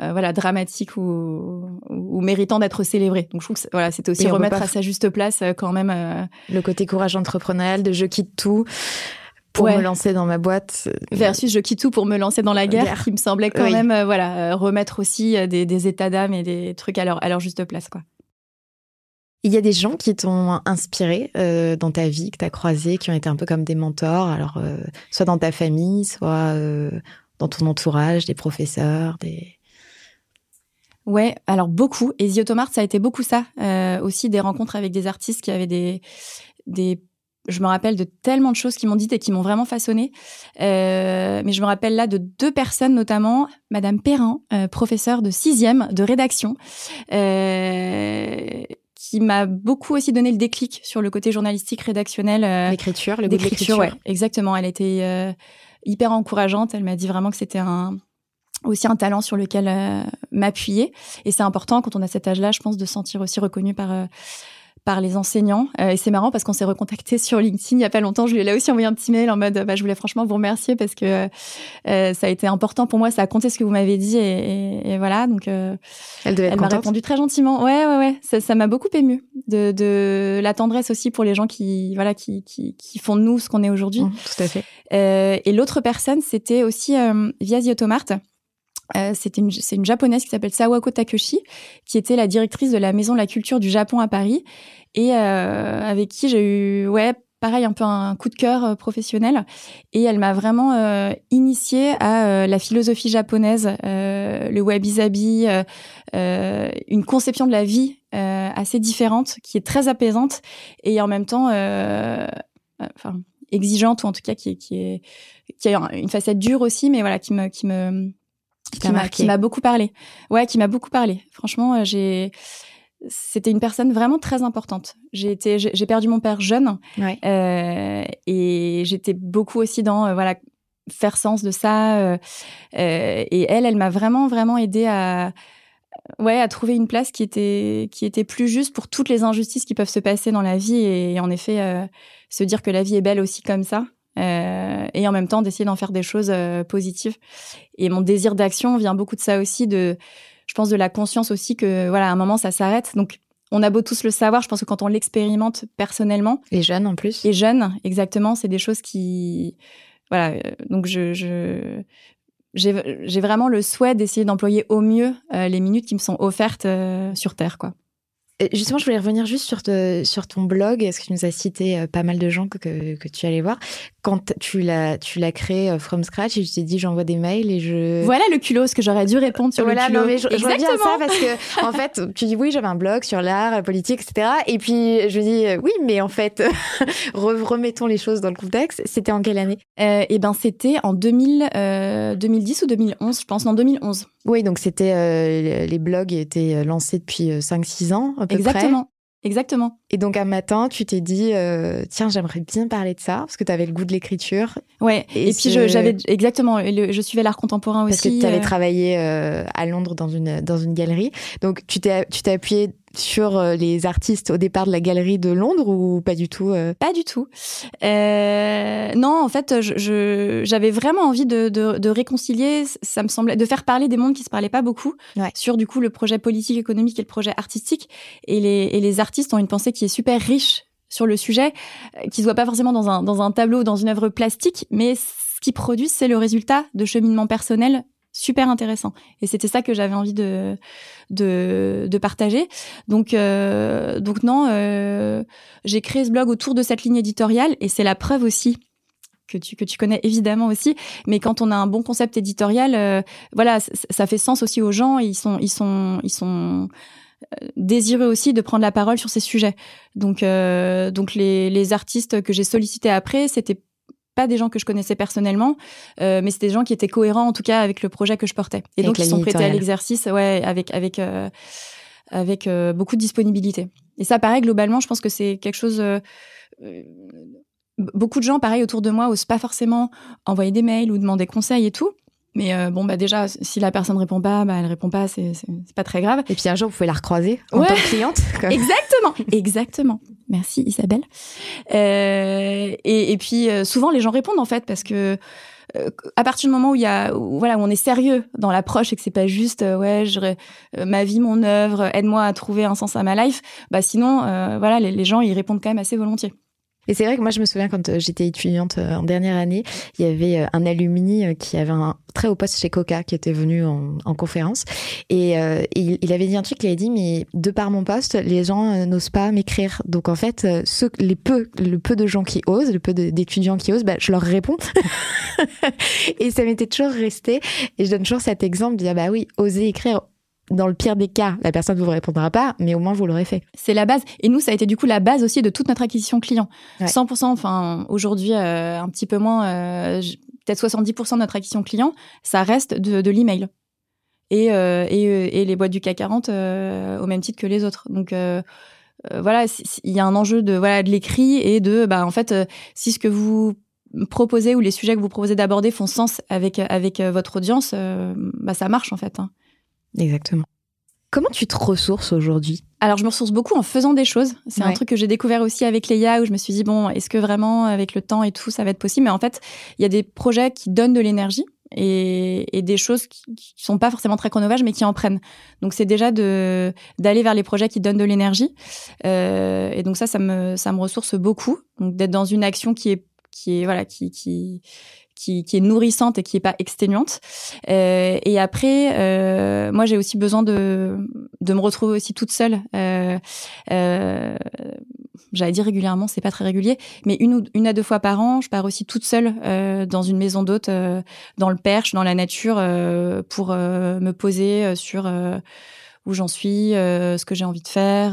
euh, voilà dramatique ou, ou, méritant d'être célébré. Donc je trouve que voilà, c'était aussi remettre à sa juste place euh, quand même. Euh, Le côté courage entrepreneurial de je quitte tout pour me lancer dans ma boîte. Versus je quitte tout pour me lancer dans la guerre, qui me semblait quand même voilà remettre aussi des, des états d'âme et des trucs à leur, à leur juste place quoi. Il y a des gens qui t'ont inspiré dans ta vie, que tu as croisé, qui ont été un peu comme des mentors, alors soit dans ta famille, soit dans ton entourage, des professeurs, des Ouais, alors beaucoup. Et Ziotomart, ça a été beaucoup ça. Euh, aussi des rencontres avec des artistes qui avaient des, des je me rappelle de tellement de choses qui m'ont dites et qui m'ont vraiment façonné. Euh, mais je me rappelle là de deux personnes, notamment Madame Perrin, euh, professeure de sixième de rédaction, euh, qui m'a beaucoup aussi donné le déclic sur le côté journalistique, rédactionnel. l'écriture, le goût de l'écriture. Ouais, exactement. Elle était hyper encourageante. Elle m'a dit vraiment que c'était un aussi un talent sur lequel m'appuyer. Et c'est important quand on a cet âge-là, je pense, de se sentir aussi reconnu par par les enseignants. Euh, et c'est marrant parce qu'on s'est recontacté sur LinkedIn il n'y a pas longtemps. Je lui ai là aussi envoyé un petit mail en mode bah, je voulais franchement vous remercier parce que euh, ça a été important pour moi, ça a compté ce que vous m'avez dit et, et, voilà. Donc euh, elle, elle m'a répondu très gentiment. Ouais, ouais, ouais. Ça m'a beaucoup ému de, de, la tendresse aussi pour les gens qui voilà qui, qui, qui font de nous ce qu'on est aujourd'hui. Mmh, tout à fait. et l'autre personne, c'était aussi Via Ziotomart. Euh, c'est une, une japonaise qui s'appelle Sawako Takeshi, qui était la directrice de la Maison de la Culture du Japon à Paris, et euh, avec qui j'ai eu, ouais, pareil, un peu un coup de cœur euh, professionnel. Et elle m'a vraiment euh, initiée à la philosophie japonaise, le wabi-sabi, une conception de la vie assez différente, qui est très apaisante, et en même temps, enfin, exigeante, ou en tout cas qui, qui, est, qui a une facette dure aussi, mais voilà, qui me... Qui me qui m'a beaucoup parlé. Ouais, qui m'a beaucoup parlé. Franchement, euh, j'ai c'était une personne vraiment très importante. J'ai été, j'ai perdu mon père jeune, ouais. euh, et j'étais beaucoup aussi dans euh, voilà faire sens de ça. Euh, euh et elle, elle m'a vraiment vraiment aidé à ouais à trouver une place qui était qui était plus juste pour toutes les injustices qui peuvent se passer dans la vie et, et en effet se dire que la vie est belle aussi comme ça. Euh, et en même temps d'essayer d'en faire des choses euh, positives. Et mon désir d'action vient beaucoup de ça aussi, de, je pense, de la conscience aussi que voilà, à un moment ça s'arrête. Donc on a beau tous le savoir, je pense que quand on l'expérimente personnellement, les jeunes en plus, les jeunes, exactement, c'est des choses qui, voilà. Euh, donc je, je j'ai vraiment le souhait d'essayer d'employer au mieux les minutes qui me sont offertes sur Terre, quoi. Justement, je voulais revenir juste sur, sur ton blog, parce que tu nous as cité euh, pas mal de gens que, que, tu allais voir. Quand tu l'as, tu l'as créé euh, from scratch et tu t'es dit j'envoie des mails et je. Voilà le culot, ce que j'aurais dû répondre sur voilà, le culot. Non, mais je, je reviens à ça parce que, (laughs) en fait, tu dis oui, j'avais un blog sur l'art, la politique, etc. Et puis je dis euh, oui, mais en fait, (laughs) remettons les choses dans le contexte. C'était en quelle année? Euh, Eh ben, c'était en 2000, 2010 ou 2011, je pense, en 2011. Oui, donc c'était euh, les blogs étaient euh, lancés depuis 5-6 euh, ans à peu Exactement. Exactement. Et donc un matin, tu t'es dit tiens, j'aimerais bien parler de ça parce que tu avais le goût de l'écriture. Ouais. Et, puis j'avais exactement je suivais l'art contemporain aussi. Parce que tu avais travaillé à Londres dans une dans une galerie. Donc tu t'es tu t'es appuyé sur euh, les artistes au départ de la galerie de Londres ou pas du tout euh? Pas du tout. Euh, non, en fait, je, j'avais vraiment envie de, de, de, réconcilier. Ça me semblait de faire parler des mondes qui se parlaient pas beaucoup ouais. sur du coup le projet politique, économique et le projet artistique. Et les, et les artistes ont une pensée qui est super riche sur le sujet, euh, qui se voit pas forcément dans un dans un tableau, dans une œuvre plastique, mais ce qu'ils produisent, c'est le résultat de cheminement personnel super intéressant. Et c'était ça que j'avais envie de, de, de partager. Donc, euh, donc non, euh, j'ai créé ce blog autour de cette ligne éditoriale et c'est la preuve aussi que tu, que tu connais évidemment aussi. Mais quand on a un bon concept éditorial, voilà, ça fait sens aussi aux gens. ils sont, ils sont, ils sont désireux aussi de prendre la parole sur ces sujets. Donc, euh, donc les, les artistes que j'ai sollicités après, c'était pas des gens que je connaissais personnellement, euh, mais c'était des gens qui étaient cohérents en tout cas avec le projet que je portais. Et donc ils sont prêtés à l'exercice, ouais, avec avec euh, avec euh, beaucoup de disponibilité. Et ça, pareil, globalement, je pense que c'est quelque chose. Beaucoup de gens, pareil, autour de moi, osent pas forcément envoyer des mails ou demander conseils et tout. Mais euh, bon, bah déjà, si la personne répond pas, bah elle répond pas, c'est pas très grave. Et puis un jour, vous pouvez la recroiser en tant que cliente. (laughs) Exactement, exactement. Merci Isabelle. Euh, et, et, puis euh, souvent, les gens répondent en fait parce que euh, à partir du moment où il y a, voilà, où on est sérieux dans l'approche et que c'est pas juste, euh, ouais, je, ma vie, mon œuvre, aide-moi à trouver un sens à ma life. Bah sinon, voilà, les, les gens ils répondent quand même assez volontiers. Et c'est vrai que moi, je me souviens quand euh, j'étais étudiante euh, en dernière année, il y avait euh, un alumni qui avait un très haut poste chez Coca qui était venu en, en conférence. Et, il, avait dit un truc, il avait dit, mais de par mon poste, les gens n'osent pas m'écrire. Donc en fait, les peu, le peu de gens qui osent, le peu d'étudiants qui osent, bah, je leur réponds. (laughs) et ça m'était toujours resté. Et je donne toujours cet exemple de dire, bah oui, oser écrire, dans le pire des cas, la personne ne vous répondra pas, mais au moins vous l'aurez fait. C'est la base. Et nous, ça a été du coup la base aussi de toute notre acquisition client. Ouais. 100%, enfin aujourd'hui euh, un petit peu moins, euh, peut-être 70% de notre acquisition client, ça reste de, de l'email. Et, euh, et, et, les boîtes du CAC 40 euh, au même titre que les autres. Donc voilà, il y a un enjeu de voilà de l'écrit et de bah en fait si ce que vous proposez ou les sujets que vous proposez d'aborder font sens avec avec votre audience, bah ça marche en fait. Hein. Exactement. Comment tu te ressources aujourd'hui? Alors, je me ressource beaucoup en faisant des choses. C'est un truc que j'ai découvert aussi avec Léa, où je me suis dit, bon, est-ce que vraiment, avec le temps et tout, ça va être possible? Mais en fait, il y a des projets qui donnent de l'énergie et, des choses qui, qui sont pas forcément très chronophages, mais qui en prennent. Donc, c'est déjà de d'aller vers les projets qui donnent de l'énergie. Euh, et donc, ça, ça me, ça me ressource beaucoup. Donc, d'être dans une action qui est qui est voilà qui qui qui, qui, est nourrissante et qui est pas exténuante. Euh, et après, euh, moi, j'ai aussi besoin de, de me retrouver aussi toute seule. Euh, euh, J'allais dire régulièrement, c'est pas très régulier, mais une ou une à deux fois par an, je pars aussi toute seule dans une maison d'hôte, dans le Perche, dans la nature, pour me poser sur où j'en suis, ce que j'ai envie de faire,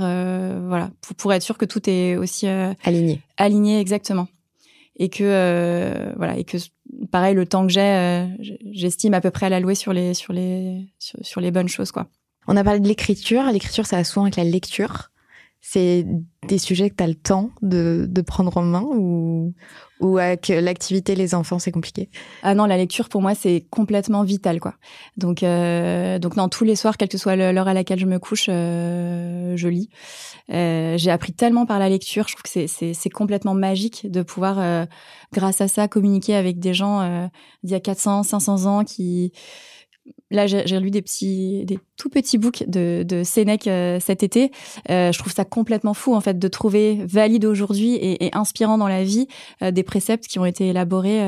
voilà, pour, pour, être sûr que tout est aussi aligné. Aligné, exactement et que euh, voilà et que pareil le temps que j'ai euh, j'estime à peu près à l'allouer sur les sur les sur, les bonnes choses quoi. On a parlé de l'écriture, l'écriture ça a souvent avec la lecture. C'est des sujets que tu as le temps de, de prendre en main ou, ou avec l'activité les enfants c'est compliqué Ah non, la lecture pour moi c'est complètement vital quoi. Donc euh, donc non tous les soirs quelle que soit l'heure à laquelle je me couche euh, je lis. Euh, j'ai appris tellement par la lecture, je trouve que c'est c'est c'est complètement magique de pouvoir euh, grâce à ça communiquer avec des gens euh, d'il y a 400 500 ans qui là, j'ai lu des petits, des tout petits books de, de Sénèque euh, cet été. Euh, je trouve ça complètement fou, en fait, de trouver valide aujourd'hui et, et, inspirant dans la vie euh, des préceptes qui ont été élaborés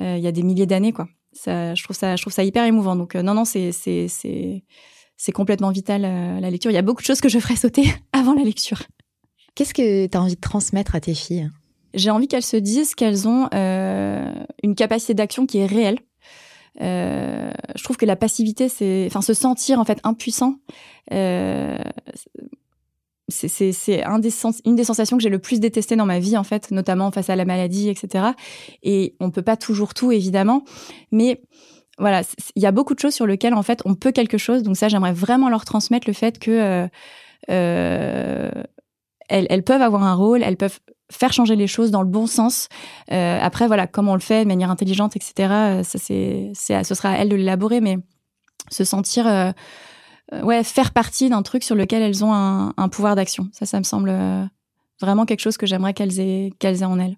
il y a des milliers d'années, quoi. Ça, je trouve ça, je trouve ça hyper émouvant. Donc, non, non, c'est, c'est, c'est, c'est complètement vital la lecture. Il y a beaucoup de choses que je ferais sauter (laughs) avant la lecture. Qu'est-ce que tu as envie de transmettre à tes filles? J'ai envie qu'elles se disent qu'elles ont une capacité d'action qui est réelle euh, je trouve que la passivité, c'est, enfin, se sentir en fait impuissant, euh, c'est une des sensations que j'ai le plus détestées dans ma vie en fait, notamment face à la maladie, etc. Et on peut pas toujours tout évidemment, mais voilà, il y a beaucoup de choses sur lesquelles en fait on peut quelque chose. Donc ça, j'aimerais vraiment leur transmettre le fait que euh, peuvent avoir un rôle, elles peuvent faire changer les choses dans le bon sens. Euh, après, voilà, comment on le fait de manière intelligente, etc. Euh, ça, c'est, ce sera à elles de l'élaborer, mais se sentir, euh, ouais, faire partie d'un truc sur lequel elles ont un, un pouvoir d'action. Ça, ça me semble vraiment quelque chose que j'aimerais qu'elles aient, qu'elles aient en elles.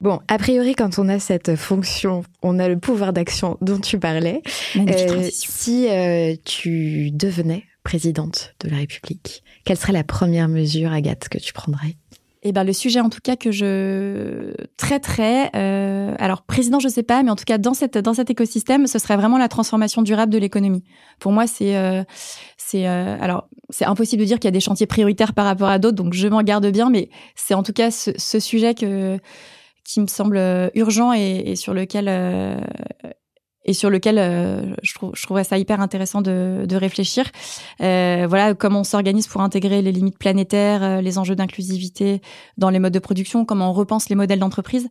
Bon, a priori, quand on a cette fonction, on a le pouvoir d'action dont tu parlais. Euh, si euh, tu devenais présidente de la République, quelle serait la première mesure, Agathe, que tu prendrais? Eh ben, le sujet en tout cas que je traiterais, euh, alors président je sais pas, mais en tout cas dans cette dans cet écosystème, ce serait vraiment la transformation durable de l'économie. Pour moi, c'est euh, c'est euh, alors c'est impossible de dire qu'il y a des chantiers prioritaires par rapport à d'autres, donc je m'en garde bien, mais c'est en tout cas ce, ce sujet que qui me semble euh, urgent et, et sur lequel euh, et sur lequel euh, je, trouve, je trouverais ça hyper intéressant de, de réfléchir. Euh, voilà comment on s'organise pour intégrer les limites planétaires, euh, les enjeux d'inclusivité dans les modes de production, comment on repense les modèles d'entreprise.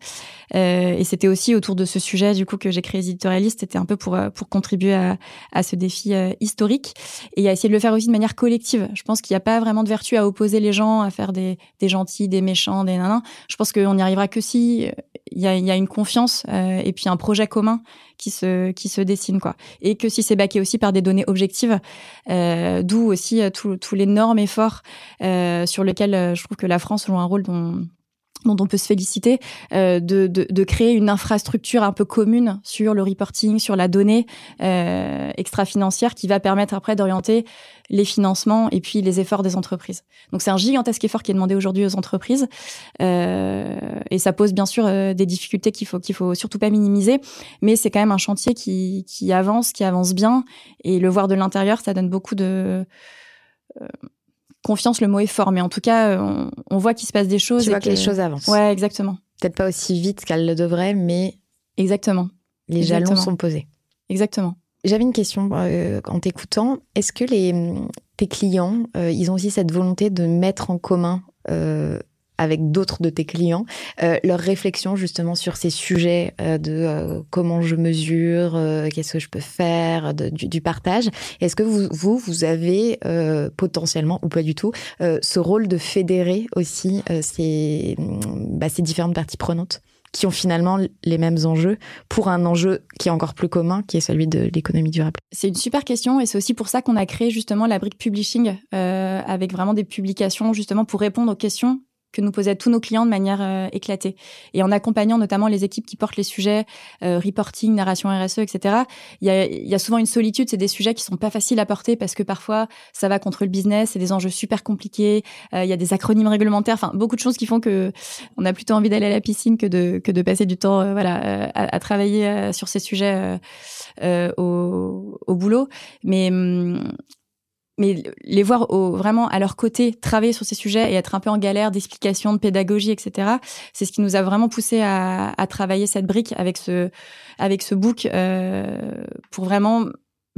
Euh, et c'était aussi autour de ce sujet du coup que j'ai créé éditorialiste. C'était un peu pour pour contribuer à, à ce défi historique et à essayer de le faire aussi de manière collective. Je pense qu'il n'y a pas vraiment de vertu à opposer les gens, à faire des, des gentils, des méchants, des nanans. Je pense qu'on n'y arrivera que si il y a, y a une confiance et puis un projet commun qui se qui se dessine quoi. Et que si c'est baqué aussi par des données objectives euh, d'où aussi euh, tous l'énorme effort euh, sur lequel euh, je trouve que la France joue un rôle dont dont on peut se féliciter, euh, de, de, de, créer une infrastructure un peu commune sur le reporting, sur la donnée euh, extra-financière qui va permettre après d'orienter les financements et puis les efforts des entreprises. Donc c'est un gigantesque effort qui est demandé aujourd'hui aux entreprises euh, et ça pose bien sûr euh, des difficultés qu'il faut qu'il faut surtout pas minimiser, mais c'est quand même un chantier qui, qui avance, qui avance bien et le voir de l'intérieur, ça donne beaucoup de euh, confiance, le mot est fort, mais en tout cas, on, on voit qu'il se passe des choses. Tu vois que, les choses avancent. Ouais, exactement. Peut-être pas aussi vite qu'elles le devraient, mais. Exactement. Les jalons sont posés. Exactement. J'avais une question euh, en t'écoutant. Est-ce que les, tes clients, euh, ils ont aussi cette volonté de mettre en commun euh, avec d'autres de tes clients, euh, leur réflexion justement sur ces sujets euh, de euh, comment je mesure, qu'est-ce que je peux faire, du, partage. Est-ce que vous, vous, avez potentiellement ou pas du tout ce rôle de fédérer aussi ces, bah, ces différentes parties prenantes qui ont finalement les mêmes enjeux pour un enjeu qui est encore plus commun, qui est celui de l'économie durable? C'est une super question et c'est aussi pour ça qu'on a créé justement la brique publishing avec vraiment des publications justement pour répondre aux questions que nous posaient tous nos clients de manière euh, éclatée. Et en accompagnant notamment les équipes qui portent les sujets euh, reporting, narration RSE, etc., il y a, souvent une solitude. C'est des sujets qui sont pas faciles à porter parce que parfois ça va contre le business, c'est des enjeux super compliqués. Euh, il y a des acronymes réglementaires, enfin beaucoup de choses qui font que on a plutôt envie d'aller à la piscine que de passer du temps, voilà, à, travailler sur ces sujets au, au boulot. Mais hum, mais les voir au, vraiment à leur côté travailler sur ces sujets et être un peu en galère d'explication, de pédagogie, etc. C'est ce qui nous a vraiment poussé à, travailler cette brique avec ce avec ce book euh, pour vraiment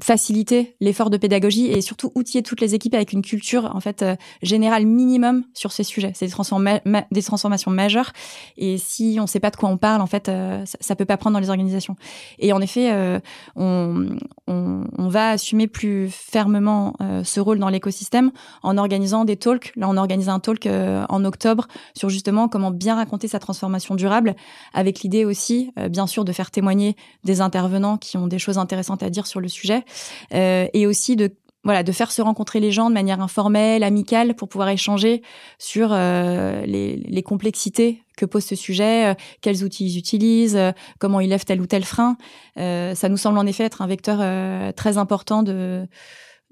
faciliter l'effort de pédagogie et surtout outiller toutes les équipes avec une culture en fait euh, générale minimum sur ces sujets. C'est des, des, transformations majeures et si on ne sait pas de quoi on parle, en fait, euh, ça, peut pas prendre dans les organisations. Et en effet, euh, on, on, on, va assumer plus fermement ce rôle dans l'écosystème en organisant des talks. Là, on organise un talk en octobre sur justement comment bien raconter sa transformation durable, avec l'idée aussi, bien sûr, de faire témoigner des intervenants qui ont des choses intéressantes à dire sur le sujet euh, et aussi de voilà, de faire se rencontrer les gens de manière informelle, amicale, pour pouvoir échanger sur euh, les, les, complexités que pose ce sujet, euh, quels outils ils utilisent, comment ils lèvent tel ou tel frein. ça nous semble en effet être un vecteur très important de,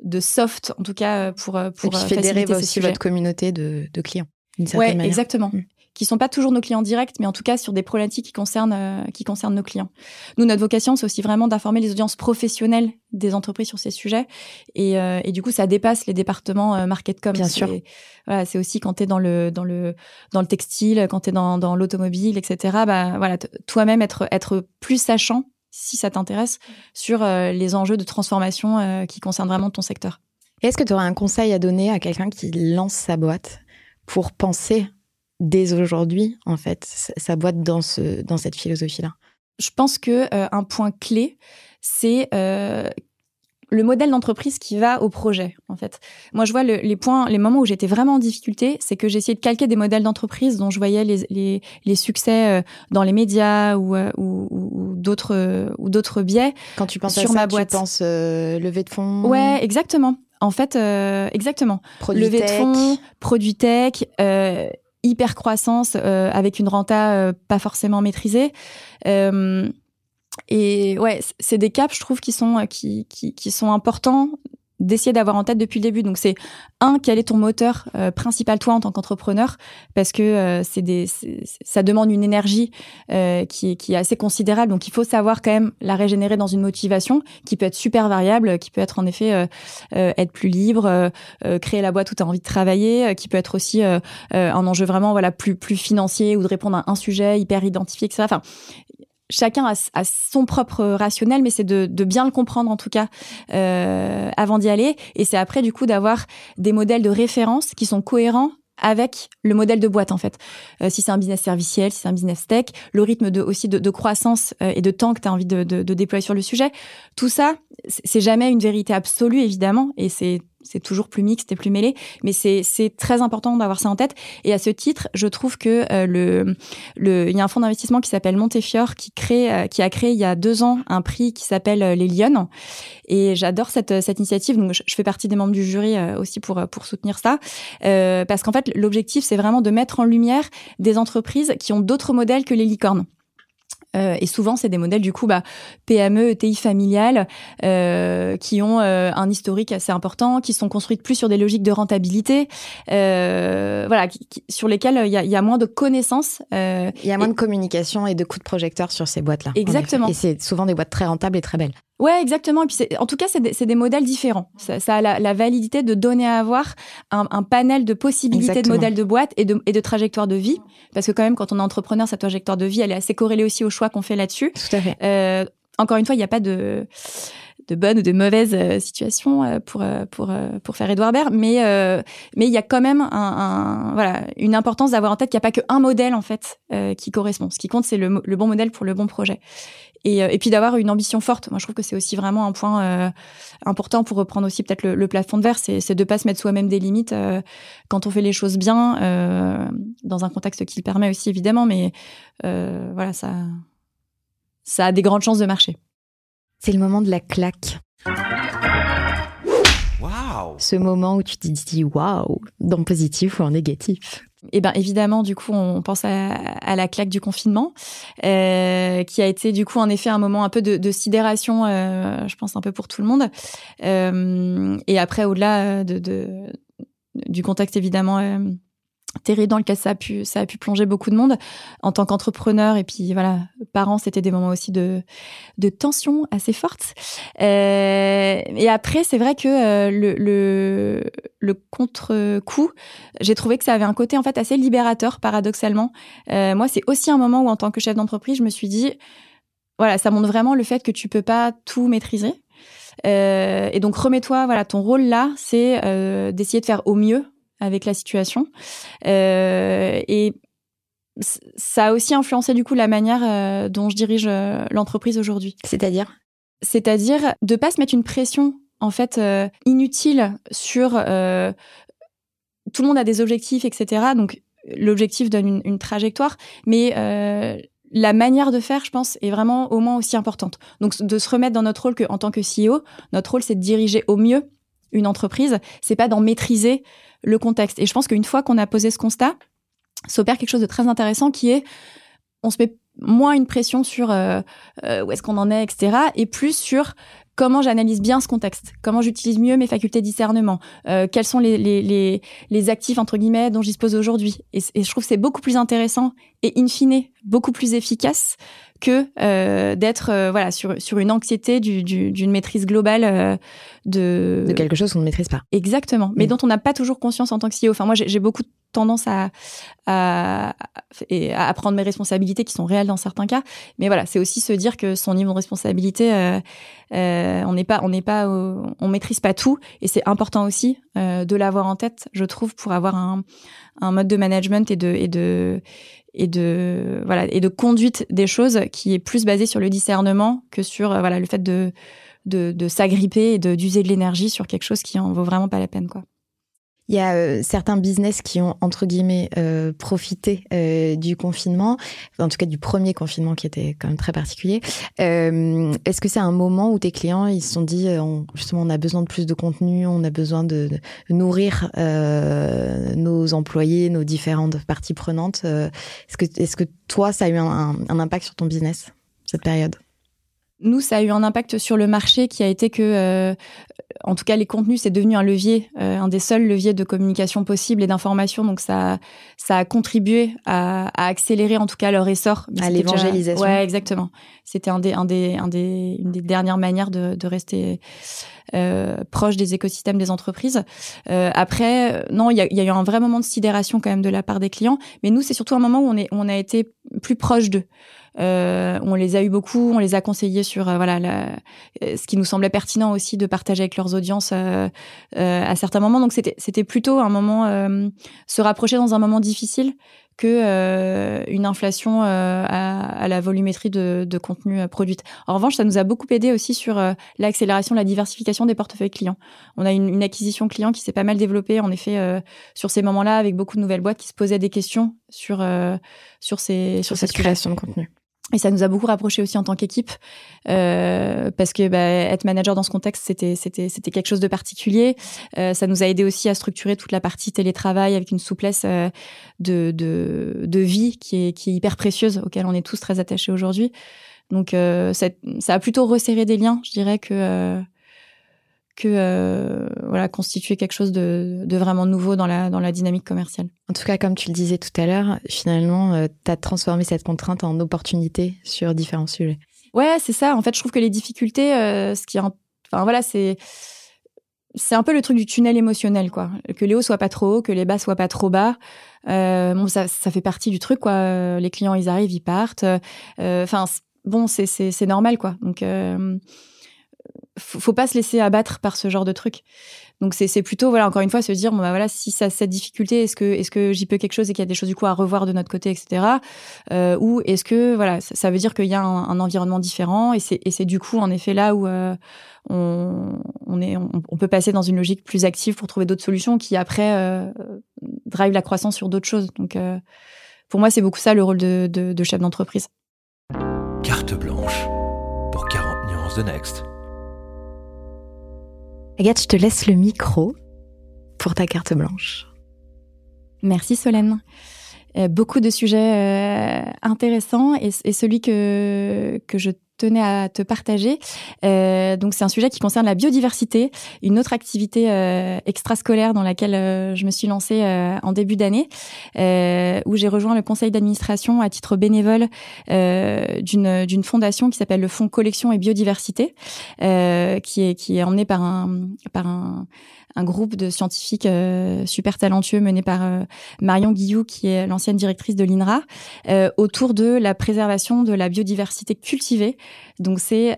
de soft, en tout cas pour pour Et puis fédérer aussi votre communauté de, de clients. Ouais, exactement. Mm qui sont pas toujours nos clients directs, mais en tout cas sur des problématiques qui concernent euh, qui concernent nos clients. Nous, notre vocation, c'est aussi vraiment d'informer les audiences professionnelles des entreprises sur ces sujets, et, euh, et du coup, ça dépasse les départements euh, market com. Bien sûr. Voilà, c'est aussi quand tu es dans le dans le dans le textile, quand tu es dans dans l'automobile, etc. Bah voilà, toi-même être être plus sachant si ça t'intéresse sur les enjeux de transformation qui concernent vraiment ton secteur. Est-ce que tu aurais un conseil à donner à quelqu'un qui lance sa boîte pour penser dès aujourd'hui, en fait, sa boîte dans, ce, dans cette philosophie-là Je pense que euh, un point clé, c'est euh, le modèle d'entreprise qui va au projet, en fait. Moi, je vois les points, les moments où j'étais vraiment en difficulté, c'est que j'essayais de calquer des modèles d'entreprise dont je voyais les, les, les succès euh, dans les médias ou, ou, ou d'autres ou d'autres biais. Quand tu penses sur à ça, ma boîte, tu penses levée de fonds? Ouais, exactement. En fait, exactement. Produit levée de fonds, produit tech. Euh, hyper croissance euh, avec une renta euh, pas forcément maîtrisée. Euh, et ouais, c'est des caps, je trouve, qui sont qui, qui, qui sont importants d'essayer d'avoir en tête depuis le début. Donc c'est un, quel est ton moteur euh, principal toi en tant qu'entrepreneur? Parce que euh, c'est des, ça demande une énergie euh, qui, qui, est assez considérable. Donc il faut savoir quand même la régénérer dans une motivation qui peut être super variable, qui peut être en effet être plus libre, créer la boîte où tu as envie de travailler, qui peut être aussi un enjeu vraiment voilà plus plus financier ou de répondre à un sujet hyper identifié, etc. Enfin, chacun a, son propre rationnel, mais c'est de, bien le comprendre en tout cas euh, avant d'y aller. Et c'est après du coup d'avoir des modèles de référence qui sont cohérents avec le modèle de boîte en fait. Euh, si c'est un business serviciel, si c'est un business tech, le rythme de aussi de, croissance euh, et de temps que tu as envie de, de, déployer sur le sujet, tout ça, c'est jamais une vérité absolue évidemment, et c'est c'est toujours plus mixte et plus mêlé, mais c'est très important d'avoir ça en tête. Et à ce titre, je trouve que euh, le le il y a un fonds d'investissement qui s'appelle Montefiore qui crée euh, qui a créé il y a deux ans un prix qui s'appelle euh, les Lyonnes. Et j'adore cette cette initiative. Donc je, fais partie des membres du jury aussi pour pour soutenir ça, parce qu'en fait l'objectif c'est vraiment de mettre en lumière des entreprises qui ont d'autres modèles que les licornes. Euh, et souvent, c'est des modèles du coup bah, PME, ETI familiales euh, qui ont euh, un historique assez important, qui sont construites plus sur des logiques de rentabilité, voilà, sur lesquelles il y a, y a, moins de connaissances. il y a moins de communication et de coups de projecteur sur ces boîtes-là. Exactement. Et c'est souvent des boîtes très rentables et très belles. Ouais, exactement. Et puis, en tout cas, c'est des, des, modèles différents. Ça, ça a la, la, validité de donner à avoir un, un panel de possibilités de modèles de boîte et de, et de trajectoires de vie. Parce que quand même, quand on est entrepreneur, sa trajectoire de vie, elle est assez corrélée aussi au choix qu'on fait là-dessus. Tout à fait. Euh, encore une fois, il n'y a pas de de bonnes ou de mauvaises euh, situations euh, pour euh, pour pour faire Edouard Baird, mais mais il y a quand même un, un voilà une importance d'avoir en tête qu'il n'y a pas qu'un modèle en fait qui correspond. Ce qui compte, c'est le, le, bon modèle pour le bon projet. Et, et puis d'avoir une ambition forte. Moi, je trouve que c'est aussi vraiment un point important pour reprendre aussi peut-être le, le, plafond de verre, c'est de pas se mettre soi-même des limites quand on fait les choses bien, dans un contexte qui le permet aussi évidemment, mais voilà ça ça a des grandes chances de marcher. C'est le moment de la claque. Wow. Ce moment où tu te dis waouh, dans positif ou en négatif. Eh ben évidemment, du coup, on pense à, la claque du confinement, euh, qui a été du coup en effet un moment un peu de, sidération, euh, je pense un peu pour tout le monde. Euh, et après, au-delà de, du contexte évidemment terrible dans lequel ça a pu ça a pu plonger beaucoup de monde. En tant qu'entrepreneur et puis voilà parents c'était des moments aussi de de tension assez forte euh, et après c'est vrai que euh, le le, contre-coup j'ai trouvé que ça avait un côté en fait assez libérateur paradoxalement. Euh, moi c'est aussi un moment où en tant que chef d'entreprise je me suis dit voilà ça montre vraiment le fait que tu peux pas tout maîtriser. Et donc remets-toi voilà ton rôle là c'est d'essayer de faire au mieux avec la situation. Euh, et ça a aussi influencé du coup la manière euh, dont je dirige euh, l'entreprise aujourd'hui. C'est-à-dire? C'est-à-dire de pas se mettre une pression en fait inutile sur tout le monde a des objectifs, etc. Donc l'objectif donne une, trajectoire, mais la manière de faire, je pense, est vraiment au moins aussi importante. Donc de se remettre dans notre rôle que, en tant que CEO, notre rôle c'est de diriger au mieux une entreprise, c'est pas d'en maîtriser le contexte. Et je pense qu'une fois qu'on a posé ce constat, s'opère quelque chose de très intéressant qui est, on se met moins une pression sur euh, euh, où est-ce qu'on en est, etc., et plus sur comment j'analyse bien ce contexte, comment j'utilise mieux mes facultés de discernement, euh, quels sont les, les, les, actifs, entre guillemets, dont je dispose aujourd'hui. Et, et, je trouve que c'est beaucoup plus intéressant et, in fine, beaucoup plus efficace que euh, d'être euh, voilà sur sur une anxiété d'une du, maîtrise globale euh, de de quelque chose qu'on ne maîtrise pas. Exactement, mais mm. dont on n'a pas toujours conscience en tant que CEO. Enfin moi j'ai beaucoup tendance à, à, à prendre mes responsabilités qui sont réelles dans certains cas, mais voilà c'est aussi se dire que son niveau de responsabilité on n'est pas on n'est pas on maîtrise pas tout et c'est important aussi de l'avoir en tête je trouve pour avoir un un mode de management et de et de et de voilà et de conduite des choses qui est plus basée sur le discernement que sur euh, voilà le fait de de, de s'agripper et d'user de l'énergie sur quelque chose qui en vaut vraiment pas la peine quoi. Il y a euh, certains business qui ont, entre guillemets, euh, profité euh, du confinement, en tout cas du premier confinement qui était quand même très particulier. Euh, Est-ce que c'est un moment où tes clients, ils se sont dit, euh, on, justement, on a besoin de plus de contenu, on a besoin de, de nourrir nos employés, nos différentes parties prenantes Est-ce que, est que toi, ça a eu un, un impact sur ton business, cette période? Nous, ça a eu un impact sur le marché qui a été que, euh, en tout cas, les contenus, c'est devenu un levier, euh, un des seuls leviers de communication possible et d'information. Donc, ça, ça a contribué à, à, accélérer, en tout cas, leur essor. à l'évangélisation. Ouais, exactement. C'était un des, un des, un des, une des dernières manières de, de rester euh, proche des écosystèmes des entreprises. Euh, après, non, il y a, y a, eu un vrai moment de sidération quand même de la part des clients. Mais nous, c'est surtout un moment où on, est, on a été plus proche d'eux. Euh, on les a eu beaucoup, on les a conseillés sur euh, voilà euh, ce qui nous semblait pertinent aussi de partager avec leurs audiences euh, à certains moments. Donc c'était c'était plutôt un moment se rapprocher dans un moment difficile que une inflation à, à, la volumétrie de, de contenu produite. En revanche, ça nous a beaucoup aidé aussi sur l'accélération, la diversification des portefeuilles clients. On a une, une acquisition client qui s'est pas mal développée en effet sur ces moments-là avec beaucoup de nouvelles boîtes qui se posaient des questions sur sur ces sur, sur cette création de contenu. Et ça nous a beaucoup rapproché aussi en tant qu'équipe, euh, parce que bah, être manager dans ce contexte, c'était c'était c'était quelque chose de particulier. Euh, ça nous a aidé aussi à structurer toute la partie télétravail avec une souplesse euh, de, de de vie qui est qui est hyper précieuse, auquel on est tous très attachés aujourd'hui. Donc euh, ça, ça a plutôt resserré des liens, je dirais que euh, que euh, voilà constituer quelque chose de, de, vraiment nouveau dans la dans la dynamique commerciale. En tout cas, comme tu le disais tout à l'heure, finalement, euh, tu as transformé cette contrainte en opportunité sur différents sujets. Ouais, c'est ça. En fait, je trouve que les difficultés, euh, ce qui, enfin voilà, c'est c'est un peu le truc du tunnel émotionnel, quoi. Que les hauts soient pas trop hauts, que les bas soient pas trop bas. Euh, bon, ça, ça fait partie du truc, quoi. Les clients, ils arrivent, ils partent. Enfin, bon, c'est c'est normal, quoi. Donc faut pas se laisser abattre par ce genre de truc. Donc c'est plutôt voilà encore une fois se dire bon bah voilà si ça cette difficulté est-ce que est-ce que j'y peux quelque chose et qu'il y a des choses du coup à revoir de notre côté etc euh, ou est-ce que voilà ça, veut dire qu'il y a un, environnement différent et c'est et c'est du coup en effet là où euh, on, on est on, peut passer dans une logique plus active pour trouver d'autres solutions qui après euh, drive la croissance sur d'autres choses donc euh, pour moi c'est beaucoup ça le rôle de, de, de chef d'entreprise. Carte blanche pour 40 nuances de Next. Agathe, je te laisse le micro pour ta carte blanche. Merci Solène. Euh, beaucoup de sujets euh, intéressants et, et, celui que, que je tenais à te partager. Euh, donc c'est un sujet qui concerne la biodiversité, une autre activité euh, extrascolaire dans laquelle euh, je me suis lancée euh, en début d'année, euh, où j'ai rejoint le conseil d'administration à titre bénévole d'une d'une fondation qui s'appelle le Fonds Collection et Biodiversité, qui est qui est emmené par un par un un groupe de scientifiques euh, super talentueux mené par euh, Marion Guillou, qui est l'ancienne directrice de l'INRA, euh, autour de la préservation de la biodiversité cultivée. Donc c'est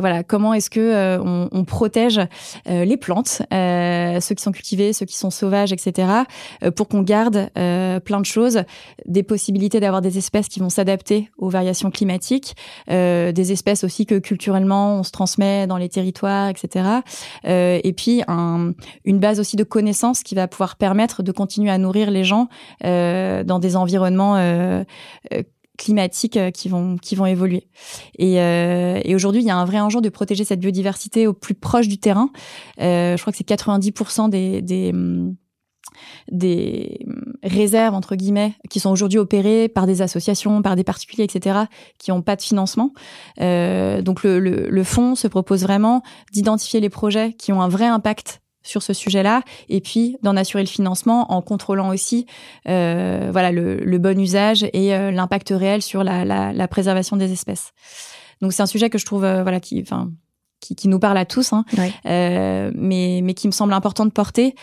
voilà comment est-ce que on, on, protège les plantes, ceux qui sont cultivés, ceux qui sont sauvages, etc., pour qu'on garde plein de choses, des possibilités d'avoir des espèces qui vont s'adapter aux variations climatiques, des espèces aussi que culturellement on se transmet dans les territoires, etc. et puis un, une base aussi de connaissances qui va pouvoir permettre de continuer à nourrir les gens euh, dans des environnements euh, euh climatiques qui vont qui vont évoluer. Et, euh, et aujourd'hui, il y a un vrai enjeu de protéger cette biodiversité au plus proche du terrain. Euh, je crois que c'est 90% des, des des réserves entre guillemets qui sont aujourd'hui opérées par des associations, par des particuliers, etc., qui n'ont pas de financement. Euh, donc le, le, le fonds se propose vraiment d'identifier les projets qui ont un vrai impact sur ce sujet-là, et puis d'en assurer le financement en contrôlant aussi euh, voilà le, le, bon usage et euh, l'impact réel sur la, la, la, préservation des espèces. Donc c'est un sujet que je trouve euh, voilà qui enfin qui, qui, nous parle à tous, hein, mais, mais qui me semble important de porter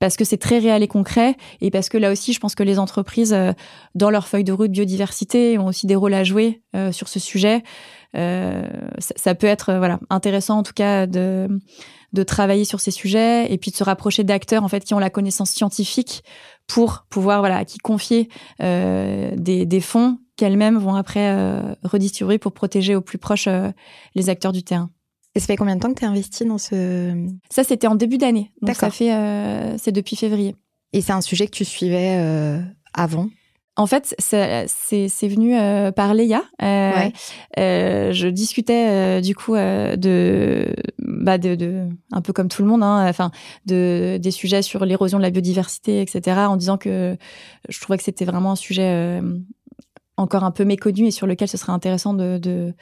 parce que c'est très réel et concret et parce que là aussi, je pense que les entreprises, dans leur feuille de route biodiversité, ont aussi des rôles à jouer sur ce sujet. Ça, ça, peut être voilà intéressant en tout cas de de travailler sur ces sujets et puis de se rapprocher d'acteurs en fait qui ont la connaissance scientifique pour pouvoir voilà qui confier euh, des, des fonds qu'elles-mêmes vont après euh, redistribuer pour protéger au plus proche euh, les acteurs du terrain. Et ça fait combien de temps que tu es investi dans ce Ça c'était en début d'année. Donc ça fait c'est depuis février. Et c'est un sujet que tu suivais avant? En fait, c'est venu euh, par Léa. Euh, euh, je discutais du coup de, bah de, de, un peu comme tout le monde, hein, enfin, de des sujets sur l'érosion de la biodiversité, etc. En disant que je trouvais que c'était vraiment un sujet encore un peu méconnu et sur lequel ce serait intéressant de, de...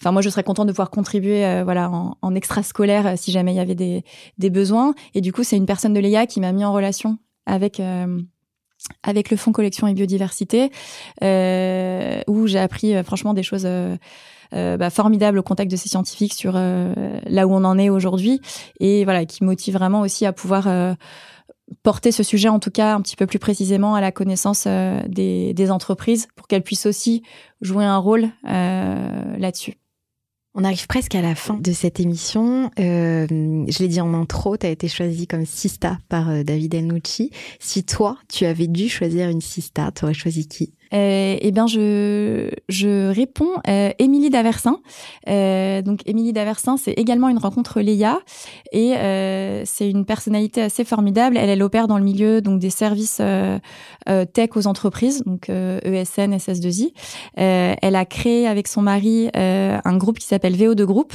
enfin moi je serais contente de pouvoir contribuer voilà en, en extrascolaire si jamais il y avait des, des besoins et du coup c'est une personne de Léa qui m'a mis en relation avec avec le Fonds Collection et Biodiversité, euh, où j'ai appris euh, franchement des choses euh, euh, bah, formidables au contact de ces scientifiques sur euh, là où on en est aujourd'hui, et voilà, qui motive vraiment aussi à pouvoir porter ce sujet, en tout cas un petit peu plus précisément, à la connaissance des, des, entreprises, pour qu'elles puissent aussi jouer un rôle là-dessus. On arrive presque à la fin de cette émission. Euh, je l'ai dit en intro, tu as été choisie comme sista par euh, David Enucci. Si toi, tu avais dû choisir une sista, tu aurais choisi qui? Eh bien, je, je réponds euh, Émilie Daversin. Euh, donc, Émilie Daversin, c'est également une rencontre Léa et euh, c'est une personnalité assez formidable. Elle, elle opère dans le milieu donc des services euh, euh, tech aux entreprises, donc ESN, e SS2I. elle a créé avec son mari un groupe qui s'appelle VO2 Group.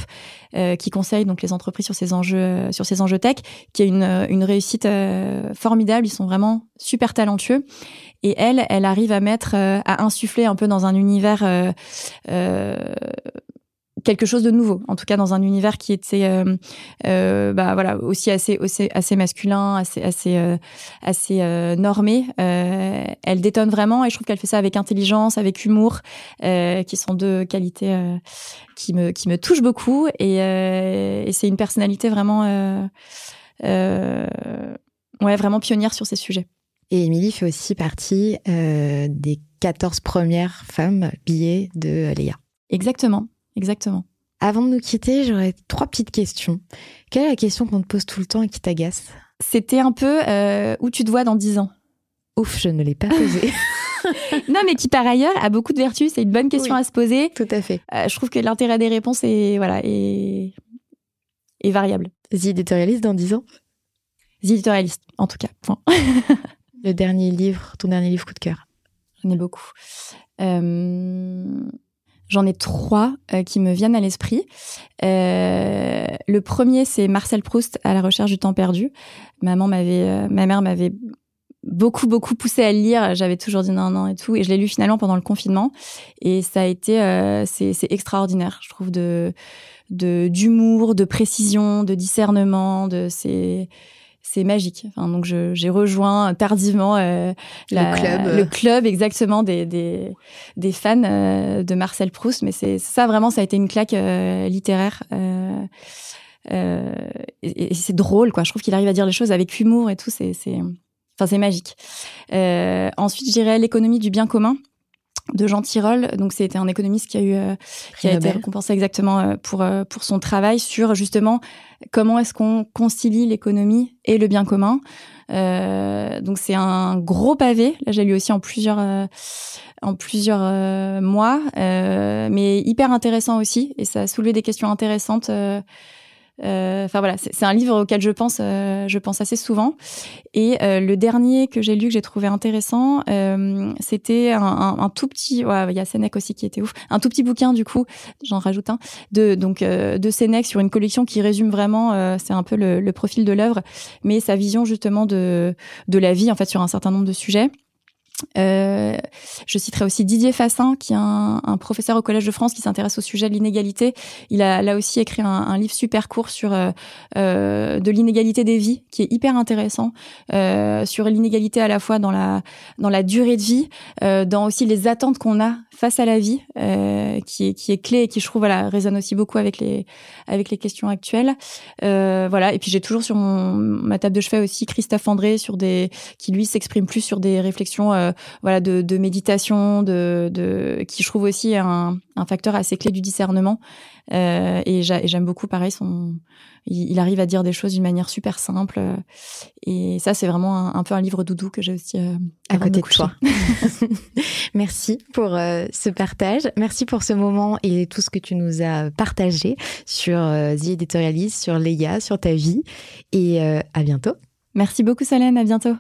Qui conseille donc les entreprises sur ces enjeux sur ces enjeux tech, qui a une, une réussite formidable. Ils sont vraiment super talentueux et elle, elle arrive à mettre, euh, à insuffler un peu dans un univers euh, euh, quelque chose de nouveau, en tout cas dans un univers qui était, euh, euh, bah voilà, aussi assez, assez, assez masculin, assez, assez, euh, assez normé. elle détonne vraiment, et je trouve qu'elle fait ça avec intelligence, avec humour, qui sont deux qualités qui me, qui me touchent beaucoup, et, et c'est une personnalité vraiment, ouais, vraiment pionnière sur ces sujets. Et Émilie fait aussi partie euh, des 14 premières femmes billets de Léa. Exactement, exactement. Avant de nous quitter, j'aurais trois petites questions. Quelle est la question qu'on te pose tout le temps et qui t'agace? C'était un peu euh, où tu te vois dans dix ans? Ouf, je ne l'ai pas posé. (laughs) (laughs) non, mais qui par ailleurs a beaucoup de vertus. C'est une bonne question à se poser. Tout à fait. Euh, je trouve que l'intérêt des réponses est voilà est, est variable. The éditorialiste dans dix ans? The éditorialiste, en tout cas. (laughs) Le dernier livre, ton dernier livre coup de cœur? J'en ai beaucoup. Euh, j'en ai trois euh, qui me viennent à l'esprit. Euh, le premier, c'est Marcel Proust à la recherche du temps perdu. Maman m'avait, ma mère m'avait beaucoup beaucoup poussé à le lire. J'avais toujours dit non non et tout, et je l'ai lu finalement pendant le confinement. Et ça a été, c'est, c'est extraordinaire, je trouve de de d'humour, de précision, de discernement, de c'est c'est magique. Enfin, donc j'ai rejoint tardivement euh, le, club. le club exactement des, des, des fans euh, de Marcel Proust. Mais c'est ça vraiment, ça a été une claque euh, littéraire. Euh, et, et c'est drôle, quoi. Je trouve qu'il arrive à dire les choses avec humour et tout. C'est, c'est, enfin, c'est magique. ensuite, je dirais l'économie du bien commun de Jean Tirole. Donc c'était un économiste qui a eu euh, qui a été récompensé exactement euh, pour euh, pour son travail sur justement comment est-ce qu'on concilie l'économie et le bien commun. donc c'est un gros pavé. Là j'ai lu aussi en plusieurs en plusieurs mois, mais hyper intéressant aussi et ça a soulevé des questions intéressantes. Euh, enfin voilà, c'est un livre auquel je pense, euh, je pense assez souvent. Et euh, le dernier que j'ai lu que j'ai trouvé intéressant, c'était un, un, tout petit, ouais, il y a Sénèque aussi qui était ouf, un tout petit bouquin du coup, j'en rajoute un, de donc de Sénèque sur une collection qui résume vraiment, c'est un peu le, le profil de l'œuvre, mais sa vision justement de de la vie en fait sur un certain nombre de sujets. Euh, je citerai aussi Didier Fassin, qui est un, un professeur au Collège de France qui s'intéresse au sujet de l'inégalité. Il a là aussi écrit un, un livre super court sur euh, euh, de l'inégalité des vies, qui est hyper intéressant, euh, sur l'inégalité à la fois dans la dans la durée de vie, euh, dans aussi les attentes qu'on a face à la vie, qui est qui est clé et qui je trouve voilà résonne aussi beaucoup avec les avec les questions actuelles. voilà. Et puis j'ai toujours sur mon ma table de chevet aussi Christophe André sur des qui lui s'exprime plus sur des réflexions euh, voilà de, de méditation, de, de, qui je trouve aussi un, un facteur assez clé du discernement. Euh, et j'aime beaucoup pareil son, il, arrive à dire des choses d'une manière super simple. Et ça c'est vraiment un, peu un livre doudou que j'ai aussi euh, à côté de, toi. (laughs) (laughs) Merci pour ce partage. Merci pour ce moment et tout ce que tu nous as partagé sur The Editorialist, sur Leia, sur ta vie. Et à bientôt. Merci beaucoup Solène, à bientôt.